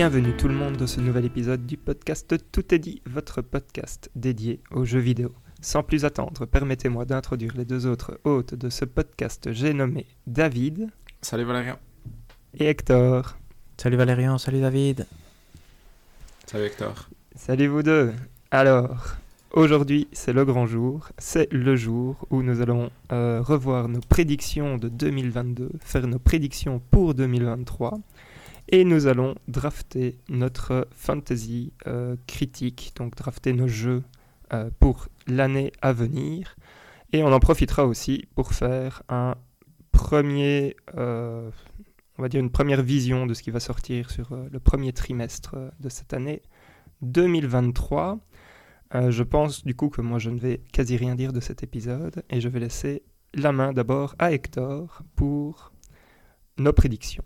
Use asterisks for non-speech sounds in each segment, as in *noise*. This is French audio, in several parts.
Bienvenue tout le monde dans ce nouvel épisode du podcast Tout est dit, votre podcast dédié aux jeux vidéo. Sans plus attendre, permettez-moi d'introduire les deux autres hôtes de ce podcast. J'ai nommé David. Salut Valérian. Et Hector. Salut Valérian, salut David. Salut Hector. Salut vous deux. Alors, aujourd'hui c'est le grand jour. C'est le jour où nous allons euh, revoir nos prédictions de 2022, faire nos prédictions pour 2023. Et nous allons drafter notre fantasy euh, critique, donc drafter nos jeux euh, pour l'année à venir. Et on en profitera aussi pour faire un premier, euh, on va dire une première vision de ce qui va sortir sur le premier trimestre de cette année 2023. je pense du coup que moi je ne vais quasi rien dire de cet épisode et je vais laisser la main d'abord à Hector pour nos prédictions.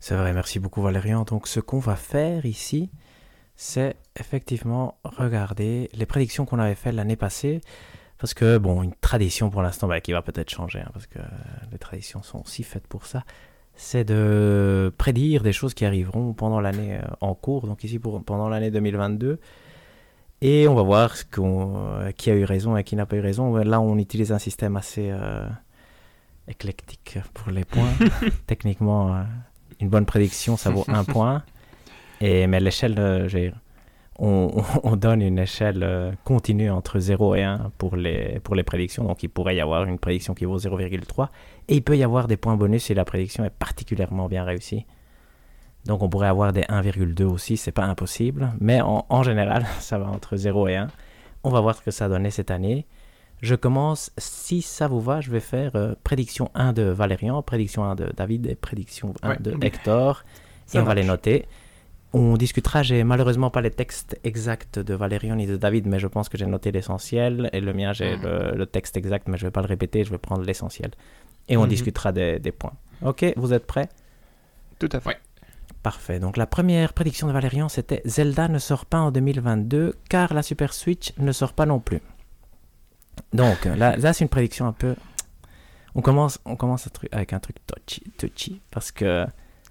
C'est vrai, merci beaucoup Valérian. Donc ce qu'on va faire ici, c'est effectivement regarder les prédictions qu'on avait faites l'année passée. Parce que, bon, une tradition pour l'instant bah, qui va peut-être changer, hein, parce que les traditions sont aussi faites pour ça, c'est de prédire des choses qui arriveront pendant l'année euh, en cours, donc ici pour, pendant l'année 2022. Et on va voir ce euh, qui a eu raison et qui n'a pas eu raison. Là, on utilise un système assez euh, éclectique pour les points. *laughs* Techniquement, une bonne prédiction, ça vaut un *laughs* point. Et, mais l'échelle, euh, on, *laughs* on, donne une échelle euh, continue entre 0 et 1 pour les, pour les prédictions. Donc il pourrait y avoir une prédiction qui vaut 0,3. Et il peut y avoir des points bonus si la prédiction est particulièrement bien réussie. Donc on pourrait avoir des 1,2 aussi, c'est pas impossible. Mais en, en, général, *laughs* ça va entre 0 et 1. On va voir ce que ça a donné cette année. Je commence, si ça vous va, je vais faire euh, prédiction 1 de Valérian, prédiction 1 de David et prédiction 1 de Hector. et on va les noter. On discutera, j'ai malheureusement pas les textes exacts de Valérian ni de David, mais je pense que j'ai noté l'essentiel. Et le mien, j'ai le, texte exact, mais je vais pas le répéter, je vais prendre l'essentiel. Et on mhm. discutera des, des, points. Ok, vous êtes prêts? Tout à fait. Parfait. Donc la première prédiction de Valérian, c'était Zelda ne sort pas en 2022 car la Super Switch ne sort pas non plus. Donc là, là c'est une prédiction un peu. On commence, on commence avec un truc touchy, touchy parce que,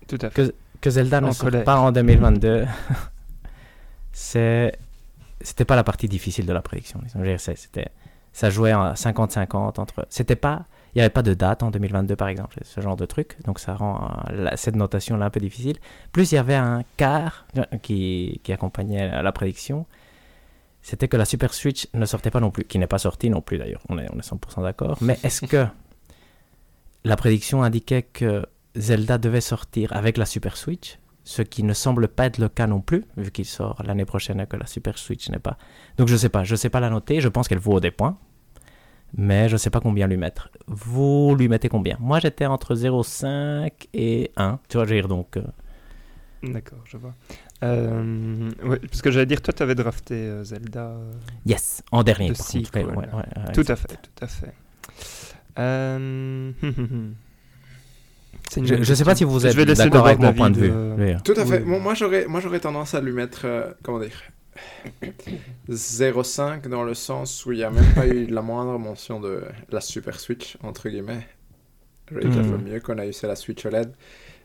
Tout à fait. que, que Zelda ne sort pas en 2022. *laughs* c'est c'était pas la partie difficile de la prédiction. C'était ça jouait à 50-50 entre. C'était pas il n'y avait pas de date en 2022 par exemple, ce genre de truc, donc ça rend euh, cette notation là un peu difficile. Plus il y avait un quart qui, qui accompagnait la prédiction, c'était que la Super Switch ne sortait pas non plus, qui n'est pas sortie non plus d'ailleurs, on est, on est 100% d'accord. Mais est-ce que *laughs* la prédiction indiquait que Zelda devait sortir avec la Super Switch, ce qui ne semble pas être le cas non plus, vu qu'il sort l'année prochaine et que la Super Switch n'est pas. Donc je sais pas, je sais pas la noter, je pense qu'elle vaut des points, mais je sais pas combien lui mettre. Vous lui mettez combien? Moi j'étais entre 0,5 et 1, tu veux dire donc. Euh, D'accord, je vois. Euh, parce que j'allais dire, toi, tu avais drafté euh, Zelda. Euh, yes, en dernier. tout, à fait, tout à fait. *laughs* je ne sais pas si vous êtes d'accord avec mon point de vue. Tout à fait. moi, j'aurais, moi, j'aurais tendance à lui mettre, comment dire, 0,5 dans le sens où il n'y a même pas eu la moindre mention de la Super Switch, entre guillemets. J'aurais déjà hmm. mieux qu'on a eu c'est la Switch OLED.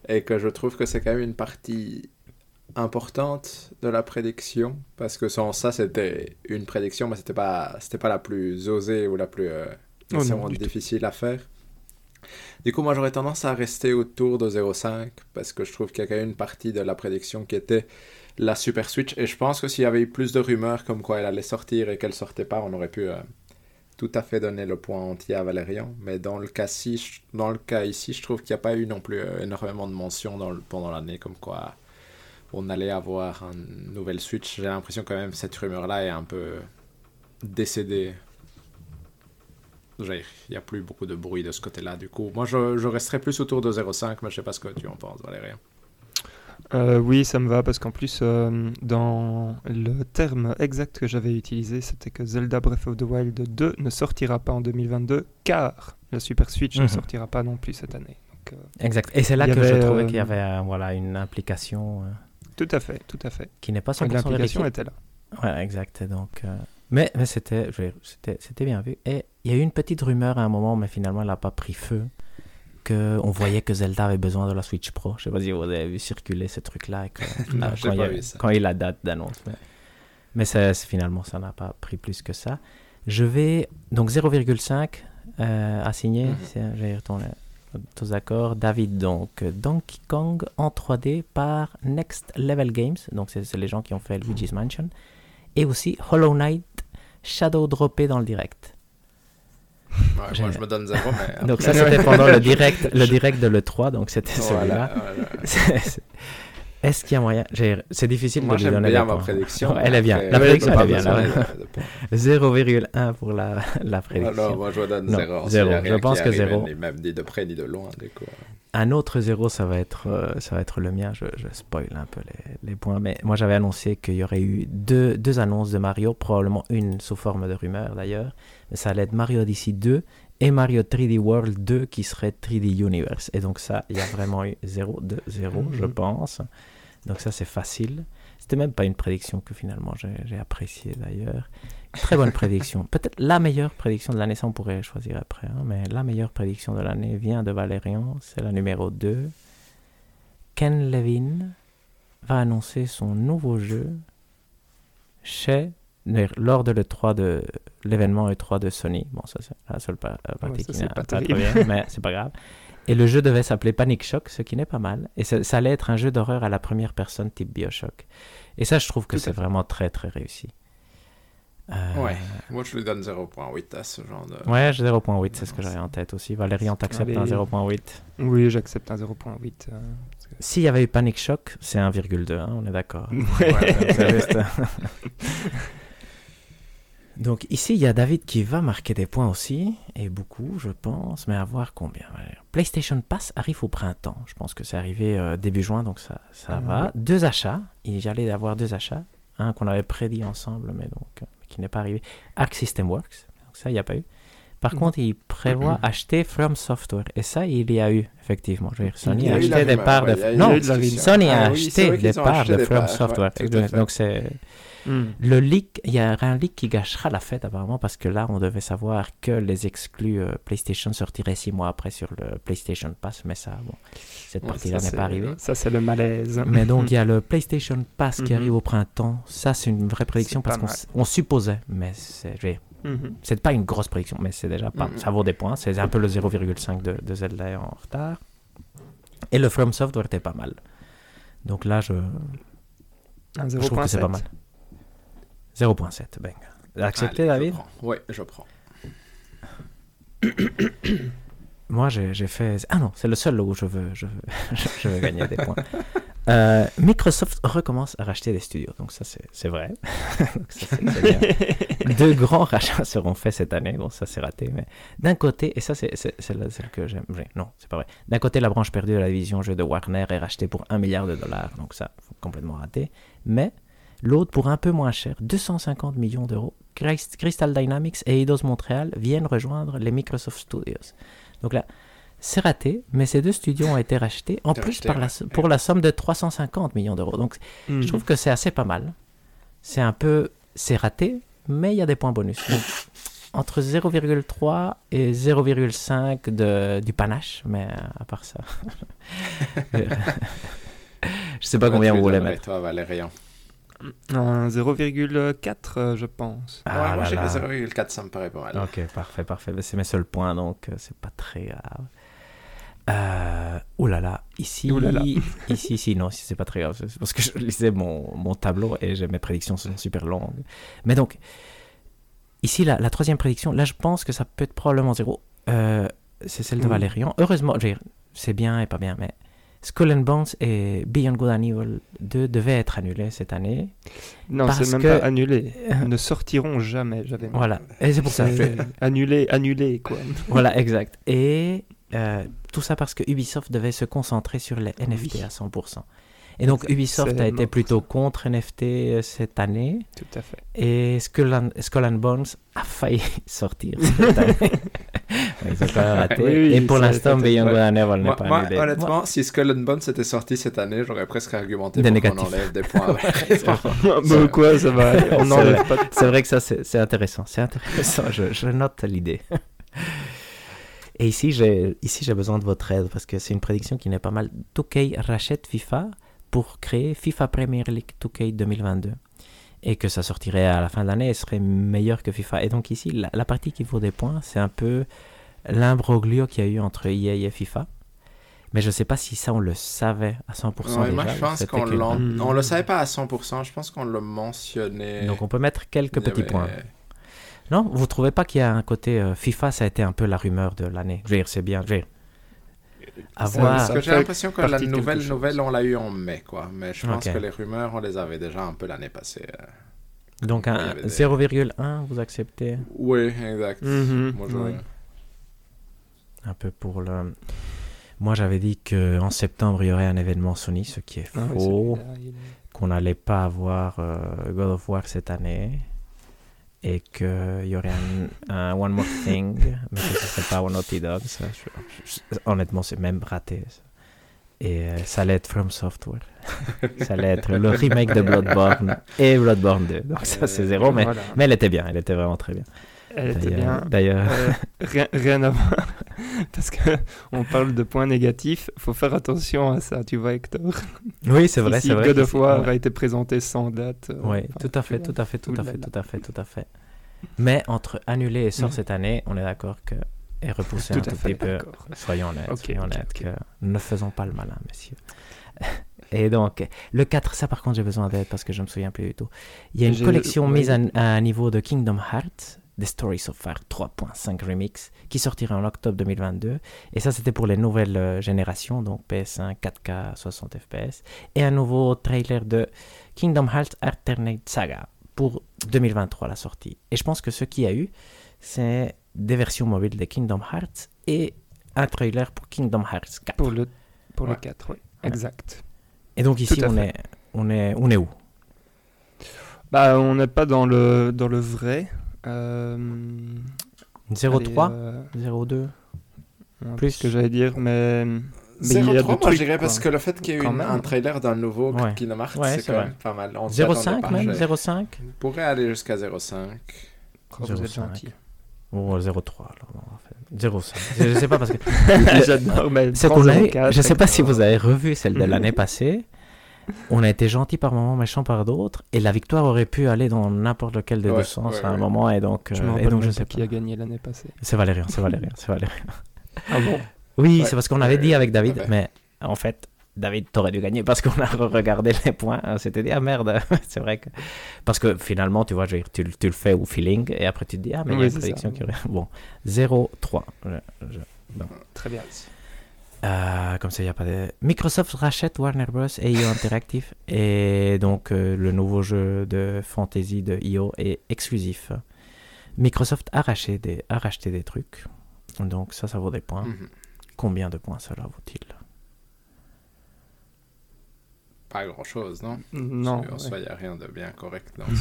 Et que je trouve que c'est quand même une partie importante de la prédiction parce que sans ça c'était une prédiction mais c'était pas c'était pas la plus osée ou la plus euh, oh difficile à faire. Du coup moi j'aurais tendance à rester autour de 0,5 parce que je trouve qu'il y a quand même une partie de la prédiction qui était la Super Switch et je pense que s'il y avait eu plus de rumeurs comme quoi elle allait sortir et qu'elle sortait pas on aurait pu euh, tout à fait donner le point entier à Valérian mais dans le cas, ci, dans le cas ici je trouve qu'il n'y a pas eu non plus euh, énormément de mentions dans pendant l'année comme quoi on allait avoir une nouvelle Switch. J'ai l'impression quand même cette rumeur-là est un peu décédée. Il n'y a plus beaucoup de bruit de ce côté-là. Du coup, moi, je, je resterai plus autour de 0,5, mais je sais pas ce que tu en penses, Valérie. Euh, oui, ça me va parce qu'en plus, euh, dans le terme exact que j'avais utilisé, c'était que Zelda Breath of the Wild 2 ne sortira pas en 2022 car la Super Switch ne mhm. sortira pas non plus cette année. Donc, euh, exact. Et c'est là que je trouvais qu'il y avait voilà, une implication. Tout à fait, tout à fait. Qui n'est pas 100% L'implication était là. Ouais, exact. Donc, euh, mais, mais c'était, c'était bien vu. Et il y a eu une petite rumeur à un moment, mais finalement, elle n'a pas pris feu, qu'on voyait que Zelda avait besoin de la Switch Pro. Je sais pas si vous avez vu circuler ce truc-là que- *laughs* j'ai quand, il y a- ça. quand il a date d'annonce. Mais, mais ça, finalement, ça n'a pas pris plus que ça. Je vais donc 0,5 euh, à signer. Mhm. C'est- J'ai retourné tous d'accord. David, donc Donkey Kong en 3D par Next Level Games. Donc c'est les gens qui ont fait Luigi's Mansion. Et aussi Hollow Knight Shadow droppé dans le direct. Ouais, moi, je me donne zéro, mais. *laughs* Donc ça c'était pendant le *laughs* direct, le direct de l'E3, donc c'était celui-là. Voilà, *laughs* Est-ce qu'il y a moyen? C'est difficile Moi, de lui donner bien ma prédiction. Elle est bien. La prédiction, elle est bien, besoin là. de- de points. 0,1 pour la, la prédiction. Alors, moi, je donne Non, zéro. zéro. S'il y a Je rien pense que arrive, zéro. Ni même ni de près ni de loin, du coup. Un autre zéro, ça va être, euh, ça va être le mien. Je, je spoil un peu les, les points. Mais moi, j'avais annoncé qu'il y aurait eu deux, deux annonces de Mario, probablement une sous forme de rumeur d'ailleurs. Mais ça allait être Mario Odyssey 2 et Mario 3D World 2 qui serait 3D Universe. Et donc ça, il y a vraiment eu 0 de 0, je Mhm. pense. Donc ça, c'est facile. C'était même pas une prédiction que finalement j'ai j'ai appréciée d'ailleurs. Très bonne prédiction. *laughs* Peut-être la meilleure prédiction de l'année, ça on pourrait choisir après. hein, mais la meilleure prédiction de l'année vient de Valérian, c'est la numéro 2. Ken Levin va annoncer son nouveau jeu chez lors de l'E3 de l'événement E3 de Sony. Bon, ça c'est la seule pa- partie Ouais, ça, qui n'est pas pas, bien, mais *laughs* c'est pas grave. Et le jeu devait s'appeler Panic Shock, ce qui n'est pas mal. Et ça, ça allait être un jeu d'horreur à la première personne type Bioshock. Et ça, je trouve que c'est vraiment très très réussi. Euh, Ouais. Moi, je lui donne 0.8 à ce genre de. Ouais, j'ai 0.8, c'est ce que j'avais en tête aussi. Valérian, t'acceptes un Allez. 0.8 Oui, j'accepte un 0.8. euh, S'il y avait eu Panic Shock, c'est 1,2, hein, on est d'accord. *laughs* Ouais. Ouais, c'est juste- *laughs* Donc ici, il y a David qui va marquer des points aussi, et beaucoup, je pense, mais à voir combien. PlayStation Pass arrive au printemps. Je pense que c'est arrivé euh, début juin, donc ça, ça Ah, va. ouais. Deux achats. Il allait avoir deux achats. Un qu'on avait prédit ensemble, mais donc euh, qui n'est pas arrivé. Arc System Works. Donc ça, il n'y a pas eu. Par Mhm. contre, il prévoit acheter From Software. Et ça, il y a eu, effectivement. Je veux dire, Sony a a eu acheté des parts de... non. Sony a Ah acheté des parts de From Software. ouais, donc c'est... Hmm. Le leak, il y a un leak qui gâchera la fête apparemment parce que là, on devait savoir que les exclus euh, PlayStation sortiraient six mois après sur le PlayStation Pass, mais ça, bon, cette partie-là n'est pas arrivée. Ça, c'est le malaise. Mais donc, *laughs* il y a le PlayStation Pass qui Mhm. arrive au printemps. Ça, c'est une vraie prédiction parce qu'on supposait, mais c'est Mhm. c'est pas une grosse prédiction, mais c'est déjà pas. Mhm. Ça vaut des points. C'est un peu le 0,5 de, de Zelda en retard. Et le From Software était pas mal. Donc là, je, je trouve que c'est 0.7. pas mal. 0.7, bang. Accepté, David? Ouais, je prends. *coughs* Moi, j'ai fait. Ah non, c'est le seul où je veux, je veux, *laughs* je veux *laughs* gagner des points. Euh, Microsoft recommence à racheter des studios, donc ça c'est vrai. *laughs* Donc ça, c'est- c'est bien. Deux grands rachats seront faits cette année, bon ça c'est raté, mais d'un côté, et ça c'est celle que j'aime, non c'est pas vrai, d'un côté la branche perdue de la division jeu de Warner est rachetée pour un milliard de dollars, donc ça complètement raté, mais l'autre pour un peu moins cher, 250 millions d'euros, Crys- Crystal Dynamics et Eidos Montréal viennent rejoindre les Microsoft Studios. Donc là, c'est raté, mais ces deux studios ont été rachetés en plus rachetés, par la, ouais. pour la somme de 350 millions d'euros. Donc Mhm. je trouve que c'est assez pas mal. C'est un peu. C'est raté, mais il y a des points bonus. Donc, entre 0,3 et 0,5 de, du panache, mais euh, à part ça. *laughs* je sais pas combien voulez donnerais, mettre. Toi, Valérian. Un 0,4, euh, je pense. Ah ouais, là moi, que 0,4, ça me paraît pas mal. Ok, parfait, parfait. C'est mes seuls points, donc euh, c'est pas très grave. Euh, ouh là là, ici, là là. *laughs* ici, ici, non, ici, c'est pas très grave. C'est parce que je lisais mon, mon tableau et j'ai- mes prédictions sont super longues. Mais donc, ici, la, la troisième prédiction, là, je pense que ça peut être probablement zéro. Euh, c'est celle de. Valérian. Heureusement, je c'est bien et pas bien, mais Skull and Bones et Beyond Good and Evil 2 devaient être annulés cette année. Non, c'est même que- pas annulé. Ne sortiront jamais. Voilà, et c'est pour ça. C'est annulé, annulé, quoi. Voilà, exact. Et euh, tout ça parce que Ubisoft devait se concentrer sur les NFT Oui. à 100%. Et donc. Ubisoft a été plutôt contre NFT euh, cette année. Tout à fait. Et Skull and, Skull and Bones a failli *laughs* sortir cette année. *laughs* Ils ont quand même raté. Oui, oui, et pour l'instant, Beyond ouais. And Evil n'est pas moi, annulé. honnêtement, si Skull and Bones était sorti cette année, j'aurais presque argumenté Des pour qu'on enlève des points. *laughs* Bon, quoi, ça va. On C'est n'enlève vrai. pas C'est vrai que ça, c'est c'est intéressant. C'est intéressant. Je, je note l'idée. Et ici, j'ai ici j'ai besoin de votre aide parce que c'est une prédiction qui n'est pas mal. 2K rachète FIFA pour créer FIFA Premier League 2K 2022 et que ça sortirait à la fin de l'année et serait meilleur que FIFA. Et donc ici, la, la partie qui vaut des points, c'est un peu l'imbroglio qu'il y a eu entre EA et FIFA. Mais je ne sais pas si ça, on le savait à 100% Ouais, déjà. moi, je pense c'était qu'on que- l'en- Hmm. on le savait pas à 100%. Je pense qu'on le mentionnait. Donc on peut mettre quelques petits points. Non, vous trouvez pas qu'il y a un côté euh, FIFA, ça a été un peu la rumeur de l'année? Je veux dire, c'est bien. Je veux dire, avoir- Parce que j'ai l'impression que la nouvelle nouvelle, on l'a eu en mai, quoi. Mais je pense que les rumeurs, on les avait déjà un peu l'année passée. euh. Donc un avait des- 0,1, vous acceptez? Oui, exact. Mhm, Moi, je- ouais. un peu pour le. Moi, j'avais dit qu'en septembre, il y aurait un événement Sony, ce qui est Ah oui, faux. qu'on n'allait pas avoir euh, God of War cette année et qu'il y aurait un, un One More Thing, mais que ce serait pas au Naughty Dog. ça, je- je- honnêtement, c'est même raté. ça. Et euh, ça allait être From Software. *laughs* ça allait être le remake de Bloodborne et Bloodborne 2. Donc ça, c'est zéro, mais, Voilà. mais elle était bien. Elle était vraiment très bien. Elle était bien. D'ailleurs, Euh, *laughs* rien, rien à voir. *laughs* Parce que on parle de points négatifs. faut faire attention à ça, tu vois, Hector. oui, c'est vrai, c'est vrai. God of War a été présenté sans date. euh, Oui, enfin, tout à fait, tout à fait, tout à fait, tout à fait, tout à fait. Mais entre annuler et sort Mhm. cette année, on est d'accord que est repoussé *laughs* Tout un tout fait petit peu. Soyons honnêtes, soyons honnêtes que ne faisons pas le malin, messieurs. Et donc, le 4, ça par contre, j'ai besoin d'aide parce que je me souviens plus du tout. Il y a une collection mise à, à un niveau de Kingdom Hearts, The Stories of Fire 3.5 Remix, qui sortira en octobre 2022. Et ça, c'était pour les nouvelles euh, générations, donc PS1, 4K, 60 FPS. Et un nouveau trailer de Kingdom Hearts Alternate Saga pour 2023, la sortie. Et je pense que ce qu'il y a eu, c'est des versions mobiles de Kingdom Hearts et un trailer pour Kingdom Hearts 4. Pour le, pour le Ouais. 4, oui. Exact. Et donc ici, on fait. est, on, est, on est où? Bah, on n'est pas dans le, dans le vrai. Euh, 0,3 allez, euh, 0,2 ouais, Plus. ce que j'allais dire, mais. mais il y a 0,3, de moi trucs, je dirais, parce que le fait qu'il y ait eu Quand une- même. un trailer d'un nouveau Ouais. Kingdom Hearts, Ouais, c'est quand vrai. même pas mal. On s'y attendait 0,5 pas, même j'ai- 0,5 On pourrait aller jusqu'à 0,5. Oh, vous êtes 0,5. gentil. Ou 0,3 alors non, en fait. 0,5. Je, je sais pas parce que *laughs* *laughs* J'adore, mais c'est prends qu'on a eu- 0,4, je sais pas si vous avez revu celle de l'année *laughs* passée. On a été gentil par moments, méchant par d'autres, et la victoire aurait pu aller dans n'importe lequel des Ouais, deux sens ouais, à un ouais. moment, et donc, Je euh, et donc je sais pas qui a gagné l'année passée. C'est Valérian, c'est Valérian, c'est Valérian. Ah bon? Oui, Ouais. c'est parce qu'on avait dit avec David, Ouais. mais en fait, David, t'aurais dû gagner parce qu'on a regardé les points. On s'était dit, ah merde, *laughs* c'est vrai que. Parce que finalement, tu vois, je veux dire, tu, tu le fais au feeling et après tu te dis, ah, mais il y a une prédiction ça. qui aurait. Bon, 0-3. Je- je- Très bien. Euh, comme ça, il n'y a pas de. Microsoft rachète Warner Bros. et IO Interactive. Et donc, euh, le nouveau jeu de fantasy de IO est exclusif. Microsoft a racheté des, a racheté des trucs. Donc, ça, ça vaut des points. Mhm. Combien de points cela vaut-il? Pas grand chose, non Non. En ouais. soi, il n'y a rien de bien correct dans *laughs*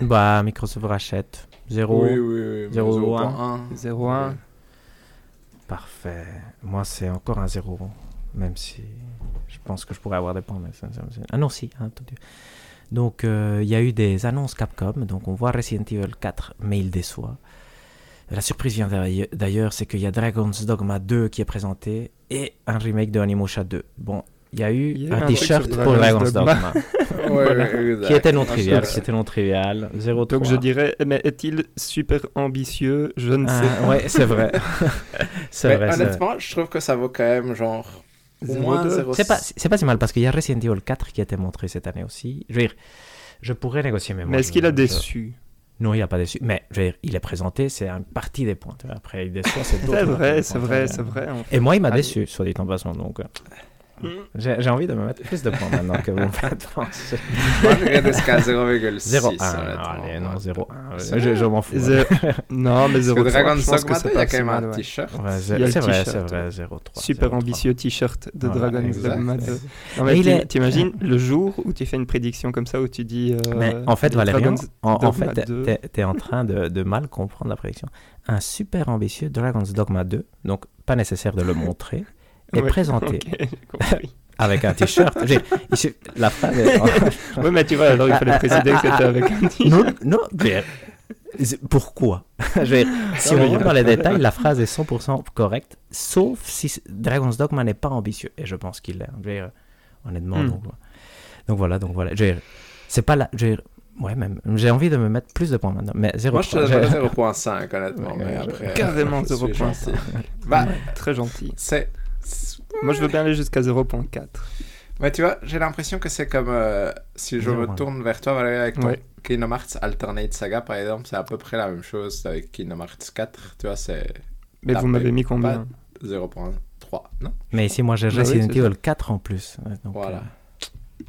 ce- Bah, Microsoft rachète 0. Oui, oui, oui. mais 0,1. 0,1. 0,1. Parfait. Moi, c'est encore un 0. Même si je pense que je pourrais avoir des points. Ah non, si. hein, donc, euh, il y a eu des annonces Capcom. Donc, on voit Resident Evil 4, mais il déçoit. La surprise vient d'ailleurs- c'est qu'il y a Dragon's Dogma 2 qui est présenté et un remake de Onimusha 2. Bon, il y a eu y a un un t-shirt pour Dragon's Dogma. Dogma, *laughs* Ouais, Voilà. qui était non trivial. C'était non trivial. 0 Donc je dirais, mais est-il super ambitieux? Je ne sais Ah, pas. ouais, c'est vrai. *laughs* c'est Mais vrai. honnêtement, je trouve que ça vaut quand même genre au 0,2. moins 0,5. C'est pas, c'est pas si mal parce qu'il y a Resident Evil 4 qui a été montré cette année aussi. Je veux dire, je pourrais négocier, mais moi. Mais est-ce qu'il a déçu? Non, il a pas déçu. Mais je veux dire, il est présenté, c'est une partie des points. Après, il déçoit, c'est *laughs* C'est vrai, c'est vrai, c'est vrai. en fait. Et moi, il m'a déçu, soit dit en passant. Donc, euh. J'ai j'ai envie de me mettre plus de points maintenant que vous me faites penser. Moi, je regarde jusqu'à 0,6. 0-1. honnêtement. Allez, non, 0-1. C'est Je, je m'en fous. Zé- Non, mais Parce que 0,3. Dragon's je pense que Dogma c'est 2, il y a quand même un t-shirt. C'est vrai, c'est vrai, ouais. 0-3. Super 0-3. ambitieux t-shirt de Voilà, Dragon's exact. Dogma 2. Non, Mais mais il tu- est- t'imagines le jour où tu fais une prédiction comme ça, où tu dis. euh, Mais en fait, Valérian, en, fait, 2. t'es- t'es en train de, de mal comprendre la prédiction. Un super ambitieux Dragon's Dogma 2, donc pas nécessaire de le montrer, est Ouais, présenté *laughs* avec un t-shirt. *laughs* La phrase est... *laughs* ouais, mais tu vois, alors il fallait préciser que t'étais avec un t-shirt. non, non, mais Pourquoi? Dire, Si on rentre dans les détails, la phrase est 100% correcte, sauf si Dragon's Dogma n'est pas ambitieux. Et je pense qu'il l'est. Dire, honnêtement, Hmm. donc, donc voilà, donc voilà. C'est pas dire, ouais, même. J'ai envie de me mettre plus de points maintenant. Mais 0 Moi, je te donnerais 0.5, honnêtement. Ouais, mais après, Carrément je suis 0.5. gentil. Bah, Très gentil. c'est. Moi, je veux bien aller jusqu'à 0.4. Mais tu vois, j'ai l'impression que c'est comme euh, si je me 0.1. tourne vers toi, Valérie, avec ton Ouais. Kingdom Hearts Alternate Saga, par exemple, c'est à peu près la même chose avec Kingdom Hearts 4. Tu vois, c'est Mais vous m'avez mis combien 0.3, non? Mais ici, moi, j'ai Bah oui, Resident ça. Evil 4 en plus. Ouais, donc, Voilà. euh,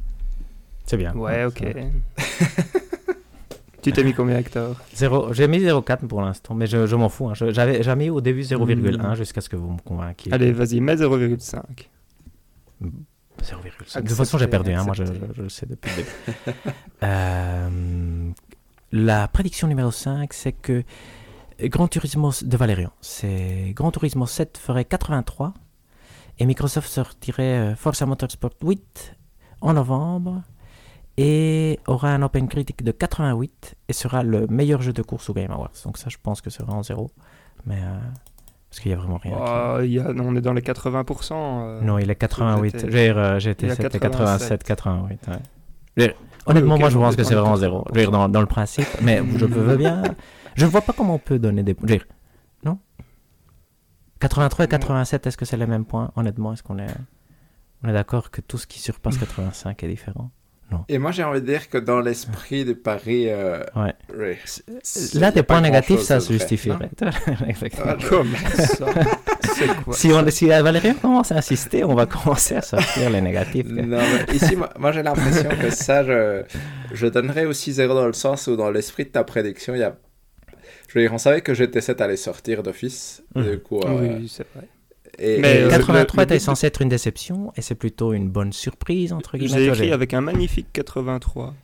c'est bien. Ouais, ok. *laughs* *laughs* Tu t'es mis combien, Hector J'ai mis 0,4 pour l'instant, mais je, je m'en fous. hein. J'avais jamais mis au début 0,1 Hmm. jusqu'à ce que vous me convainquiez. Allez, vas-y, mets 0,5. 0,5. De toute façon, j'ai perdu, hein, moi je, je- le sais depuis le début. *laughs* Euh, la prédiction numéro 5, c'est que Grand Turismo de Valérian, c'est Grand Turismo 7 ferait 83 et Microsoft sortirait euh, Forza Motorsport 8 en novembre et aura un Open Critic de 88 et sera le meilleur jeu de course au Game Awards. Donc ça, je pense que c'est vraiment zéro. Mais euh, parce qu'il y a vraiment rien. qui- Oh, il y a... non, on est dans les 80%. euh. Non, il est 88. j'étais- J'ai euh, à c'était 87, 87. 88. ouais. Je veux dire, Honnêtement, moi je pense que c'est est vraiment 80%. zéro. Je veux dire, dans, dans le principe, mais *laughs* je veux bien. Je ne vois pas comment on peut donner des points. Non? 83 et 87, est-ce que c'est les mêmes points Honnêtement, est-ce qu'on est, on est d'accord que tout ce qui surpasse 85 est différent? Et moi, j'ai envie de dire que dans l'esprit de Paris, euh, Ouais. Là, des points négatifs, ça se justifierait. *laughs* *laughs* Quoi Si, on, si Valérie commence à insister, on va commencer à sortir les négatifs. Non, mais ici, moi, moi, j'ai l'impression que ça, je, je donnerais aussi zéro dans le sens où dans l'esprit de ta prédiction, il y a... Je veux dire, on savait que GT7 allait sortir d'office, Mhm. du coup... euh, Oui, c'est vrai. Et, Mais, et- euh, 83 le- le était but- censé être une déception et c'est plutôt une bonne surprise, entre guillemets. J'ai écrit j'ai- avec un magnifique 83.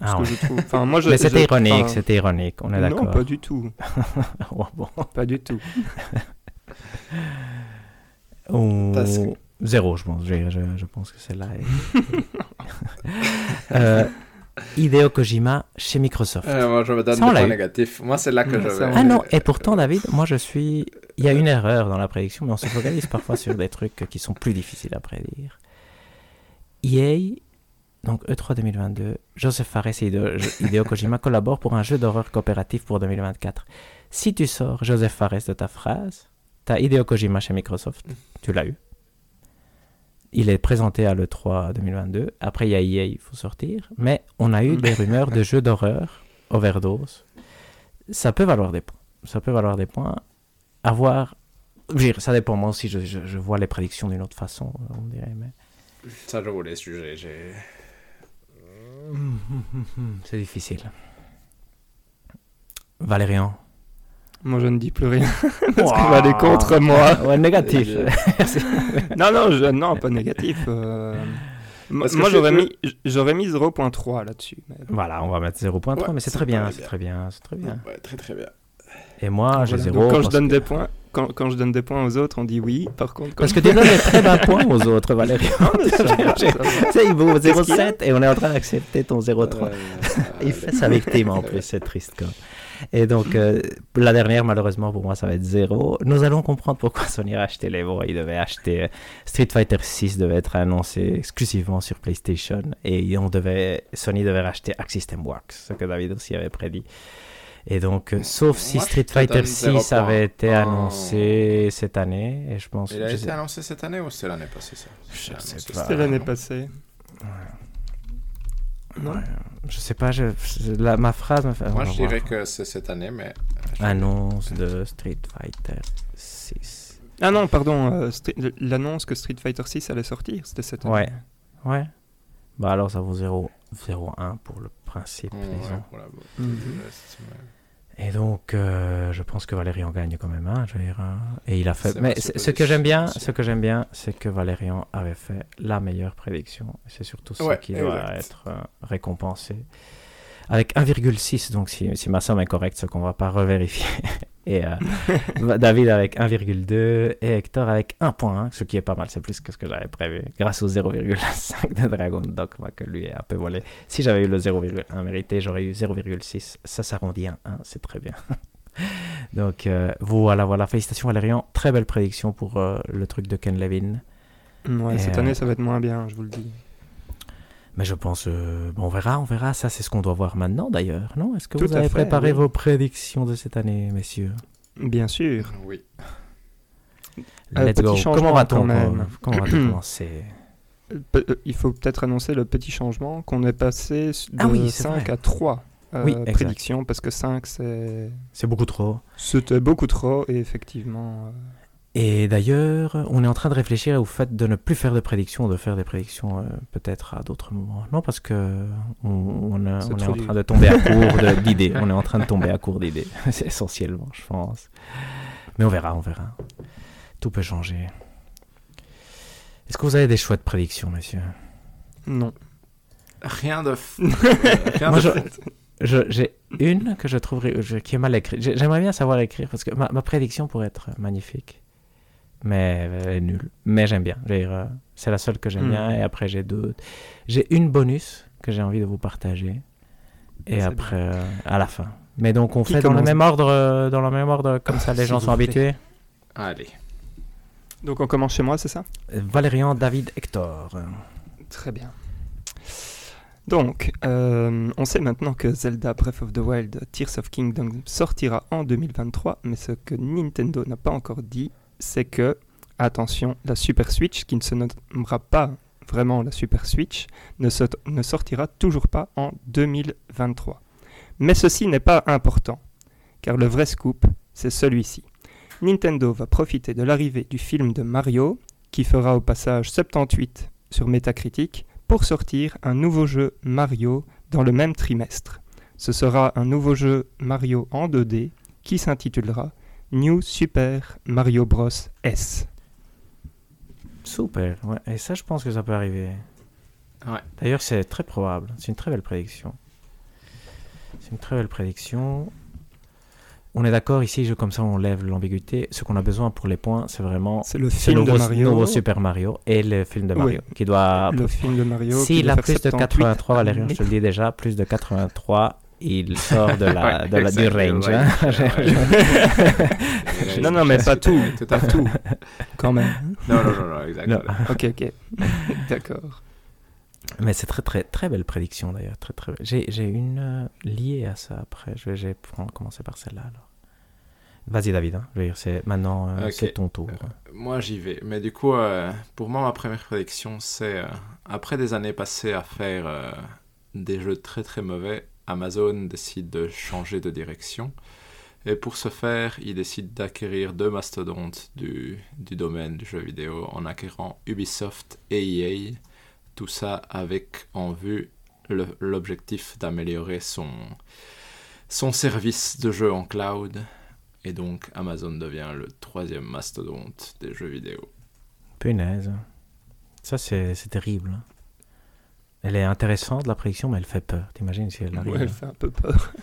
Ah, que ouais. je trouve. Enfin, moi, je, Mais c'était je- ironique, enfin, c'était ironique, on est Non, d'accord. pas du tout. *laughs* Oh, bon. Pas du tout. Ou- Parce que- Zéro, je pense. Je, je, je pense que c'est là. *laughs* euh, Hideo Kojima chez Microsoft. Euh, moi, je me donne Ça, on des l'a points eu. négatifs. Moi, c'est là que je vais... ah non, et pourtant, David, moi je suis. Il y a une erreur dans la prédiction, mais on se focalise parfois sur des trucs qui sont plus difficiles à prédire. EA, donc E E3 2022, Joseph Fares et Hideo Kojima collaborent pour un jeu d'horreur coopératif pour 2024. Si tu sors Joseph Fares de ta phrase, t'as Hideo Kojima chez Microsoft, tu l'as eu. Il est présenté à l'E3 2022. Après, il y a EA, il faut sortir. Mais on a eu des *laughs* rumeurs de jeux d'horreur, overdose. Ça peut valoir des points. Ça peut valoir des points. Avoir. Ça dépend. Moi aussi, je, je- je vois les prédictions d'une autre façon, on dirait. Mais... Ça, je voulais juger. J'ai... *laughs* C'est difficile. Valérian. Moi, je ne dis plus rien. *laughs* Parce qu'il va aller contre moi. Ouais, négatif. *laughs* Non, non, je- non, pas négatif. euh. Moi, j'aurais mis, j'aurais mis 0.3 là-dessus. mais- voilà, on va mettre 0.3, Ouais, mais c'est ça très bien, c'est très bien, c'est très bien. Ouais, très très bien. Et moi, j'ai Voilà. 0. Donc, quand je donne que- des points, quand, quand je donne des points aux autres, on dit oui. Par contre, quand Parce que tu donnes des très bons points *laughs* aux autres, Valérian. Non, mais ça va, ça va. Tu sais, il vaut Qu'est-ce qu'il y a? 0,7 et on est en train d'accepter ton 0,3. Euh, Il fait sa victime en plus, c'est triste quoi. Et donc, euh, la dernière, malheureusement pour moi, ça va être 0. Nous allons comprendre pourquoi Sony a acheté les bons. Il devait acheter euh, Street Fighter 6 devait être annoncé exclusivement sur PlayStation et on devait, Sony devait racheter Arc System Works, ce que David aussi avait prédit. Et donc, euh, sauf si Moi, Street te Fighter donne 0 6 avait été annoncé cette année, et je pense Il a été sais- annoncé cette année ou c'est l'année passée ça? C'était l'année année. passée. Non? Ouais, je sais pas, je, je- la- ma phrase me fait. Moi, je voir. dirais que c'est cette année, mais... Annonce de Street Fighter 6. Ah non, pardon, euh, l'annonce que Street Fighter 6 allait sortir, c'était cette année. Ouais. Ouais. Bah alors ça vaut 0, 0,1 pour le principe, Ouais, disons. voilà, bon, Mhm. Et donc, euh, je pense que Valérian gagne quand même, hein, je veux dire, hein. Et il a fait. Mais ce que j'aime bien, ce que j'aime bien, c'est que Valérian avait fait la meilleure prédiction. C'est surtout ça Ouais, qui doit être euh, récompensé. Avec 1,6, donc si, si ma somme est correcte, ce qu'on va pas revérifier. *laughs* Et euh, *laughs* David avec 1,2 et Hector avec 1 point, ce qui est pas mal, c'est plus que ce que j'avais prévu. Grâce au 0,5 de Dragon Dogma que lui est un peu volé. Si j'avais eu le 0,1 mérité, j'aurais eu 0,6. Ça s'arrondit à 1, c'est très bien. *laughs* Donc euh, voilà, voilà. Félicitations Valérian. Très belle prédiction pour euh, le truc de Ken Levin. Ouais, cette année, ça va être moins bien, je vous le dis. Mais je pense, on verra, on verra. Ça, c'est ce qu'on doit voir maintenant, d'ailleurs, non? Est-ce que vous avez préparé vos prédictions de cette année, messieurs? Bien sûr. Oui. Let's go. Comment va-t-on même Comment va *clears throat* commencer? Il faut peut-être annoncer le petit changement qu'on est passé de 5 à 3 euh, prédictions parce que 5 c'est. C'est beaucoup trop. C'était beaucoup trop et effectivement. Euh, et d'ailleurs, on est en train de réfléchir au fait de ne plus faire de prédictions, de faire des prédictions euh, peut-être à d'autres moments. Non, parce que on, est, en train de tomber à court *laughs* d'idées. on est en train de tomber à court d'idées, *laughs* c'est essentiellement, je pense. Mais on verra, on verra. Tout peut changer. Est-ce que vous avez des chouettes prédictions, monsieur? Non. Rien de. *laughs* Rien Moi, j'ai une que je trouverais qui est mal écrite. J'aimerais bien savoir écrire parce que ma, ma prédiction pourrait être magnifique mais euh, nul. Mais j'aime bien. Euh, c'est la seule que j'aime hmm. bien. Et après, j'ai d'autres. J'ai une bonus que j'ai envie de vous partager. Et après, euh, à la fin. Mais donc, on fait dans le même ordre, dans le même ordre, comme ça, les gens sont habitués. Allez. Donc, on commence chez moi, c'est ça? Valérian, David, Hector. Très bien. Donc, on sait maintenant que Zelda Breath of the Wild Tears of Kingdom sortira en 2023, mais ce que Nintendo n'a pas encore dit, c'est que, attention, la Super Switch, qui ne se nommera pas vraiment la Super Switch, ne, sortira toujours pas en 2023. Mais ceci n'est pas important, car le vrai scoop, c'est celui-ci. Nintendo va profiter de l'arrivée du film de Mario, qui fera au passage 78 sur Metacritic, pour sortir un nouveau jeu Mario dans le même trimestre. Ce sera un nouveau jeu Mario en 2D qui s'intitulera New Super Mario Bros. S. Super, ouais. Et ça, je pense que ça peut arriver. Ouais. D'ailleurs, c'est très probable. C'est une très belle prédiction. C'est une très belle prédiction. On est d'accord ici, je, comme ça on lève l'ambiguïté. Ce qu'on a besoin pour les points, c'est vraiment c'est le film nouveau, de Mario, nouveau Super Mario et le film de Mario qui doit. Le film de Mario. S'il a plus de 83, Valérian, je te le dis déjà, plus de 83, il sort de la, *laughs* de la du range. Hein. *laughs* non, non, mais pas tout. Pas *laughs* tout. Quand même. Non, non, non, non exactement. Ok, ok. D'accord. Mais c'est très, très, très belle prédiction d'ailleurs. Très, très... J'ai une euh, liée à ça après. Je vais, je vais commencer par celle-là alors. Vas-y David, hein. c'est maintenant euh, c'est ton tour. Euh, moi j'y vais, mais du coup pour moi ma première prédiction c'est après des années passées à faire des jeux très très mauvais, Amazon décide de changer de direction. Et pour ce faire, il décide d'acquérir deux mastodontes du, domaine du jeu vidéo en acquérant Ubisoft et EA. Tout ça avec en vue l'objectif d'améliorer son, son service de jeu en cloud. Et donc Amazon devient le troisième mastodonte des jeux vidéo. Punaise. Ça, c'est terrible. Elle est intéressante, la prédiction, mais elle fait peur. T'imagines si elle arrive ouais, elle fait un peu peur. *laughs*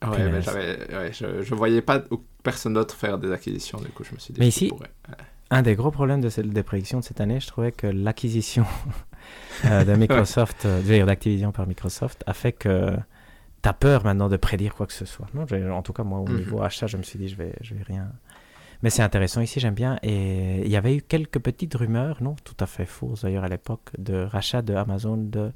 Ouais, mais ouais, je, je voyais pas personne d'autre faire des acquisitions, du coup je me suis dit. Mais ici, un des gros problèmes de cette, des prédictions de cette année, je trouvais que l'acquisition *laughs* euh, de *laughs* Microsoft, euh, d'Activision par Microsoft, a fait que tu as peur maintenant de prédire quoi que ce soit. Non, en tout cas, moi, au mhm. niveau achat, je me suis dit, je vais, je vais rien, mais c'est intéressant ici, j'aime bien. Et il y avait eu quelques petites rumeurs, non tout à fait fausses d'ailleurs à l'époque, de rachat de Amazon, de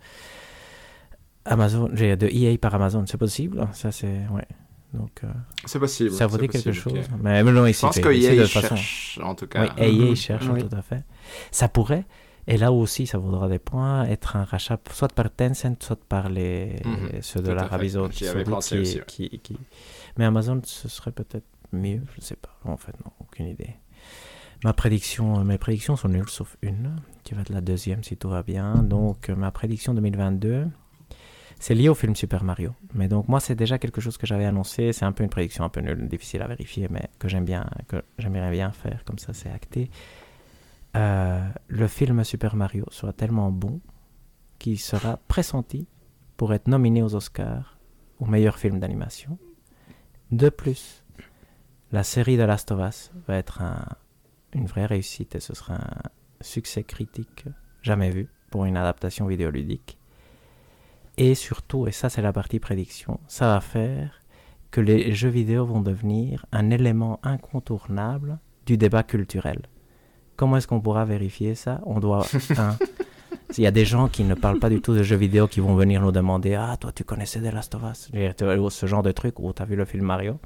Amazon, de EA par Amazon. C'est possible Ça, c'est. Ouais. Donc, euh, c'est possible. Ça dit quelque chose mais, non, ici, Je pense que EA cherche, en tout cas. Oui, EA cherche, tout à fait. Ça pourrait, et là aussi, ça vaudra des points, être un rachat soit par Tencent, soit par les, mhm. ceux de l'Arabie Saoudite. Qui, qui, qui... Mais Amazon, ce serait peut-être mieux, je ne sais pas. En fait, non, aucune idée. Ma prédiction, mes prédictions sont nulles, sauf une, qui va être la deuxième si tout va bien. Donc, ma prédiction 2022, c'est lié au film Super Mario. Mais donc, moi, c'est déjà quelque chose que j'avais annoncé. C'est un peu une prédiction un peu nulle, difficile à vérifier, mais que j'aime bien, que j'aimerais bien faire, comme ça, c'est acté. Euh, le film Super Mario sera tellement bon qu'il sera pressenti pour être nominé aux Oscars au meilleur film d'animation De plus, la série de Last of Us va être un- une vraie réussite et ce sera un succès critique jamais vu pour une adaptation vidéoludique. Et surtout, et ça c'est la partie prédiction, ça va faire que les jeux vidéo vont devenir un élément incontournable du débat culturel. Comment est-ce qu'on pourra vérifier ça? On doit... *laughs* un, il y a des gens qui ne parlent pas du tout de jeux vidéo qui vont venir nous demander Ah, toi, tu connaissais The Last of Us? Ce genre de truc, ou tu as vu le film Mario?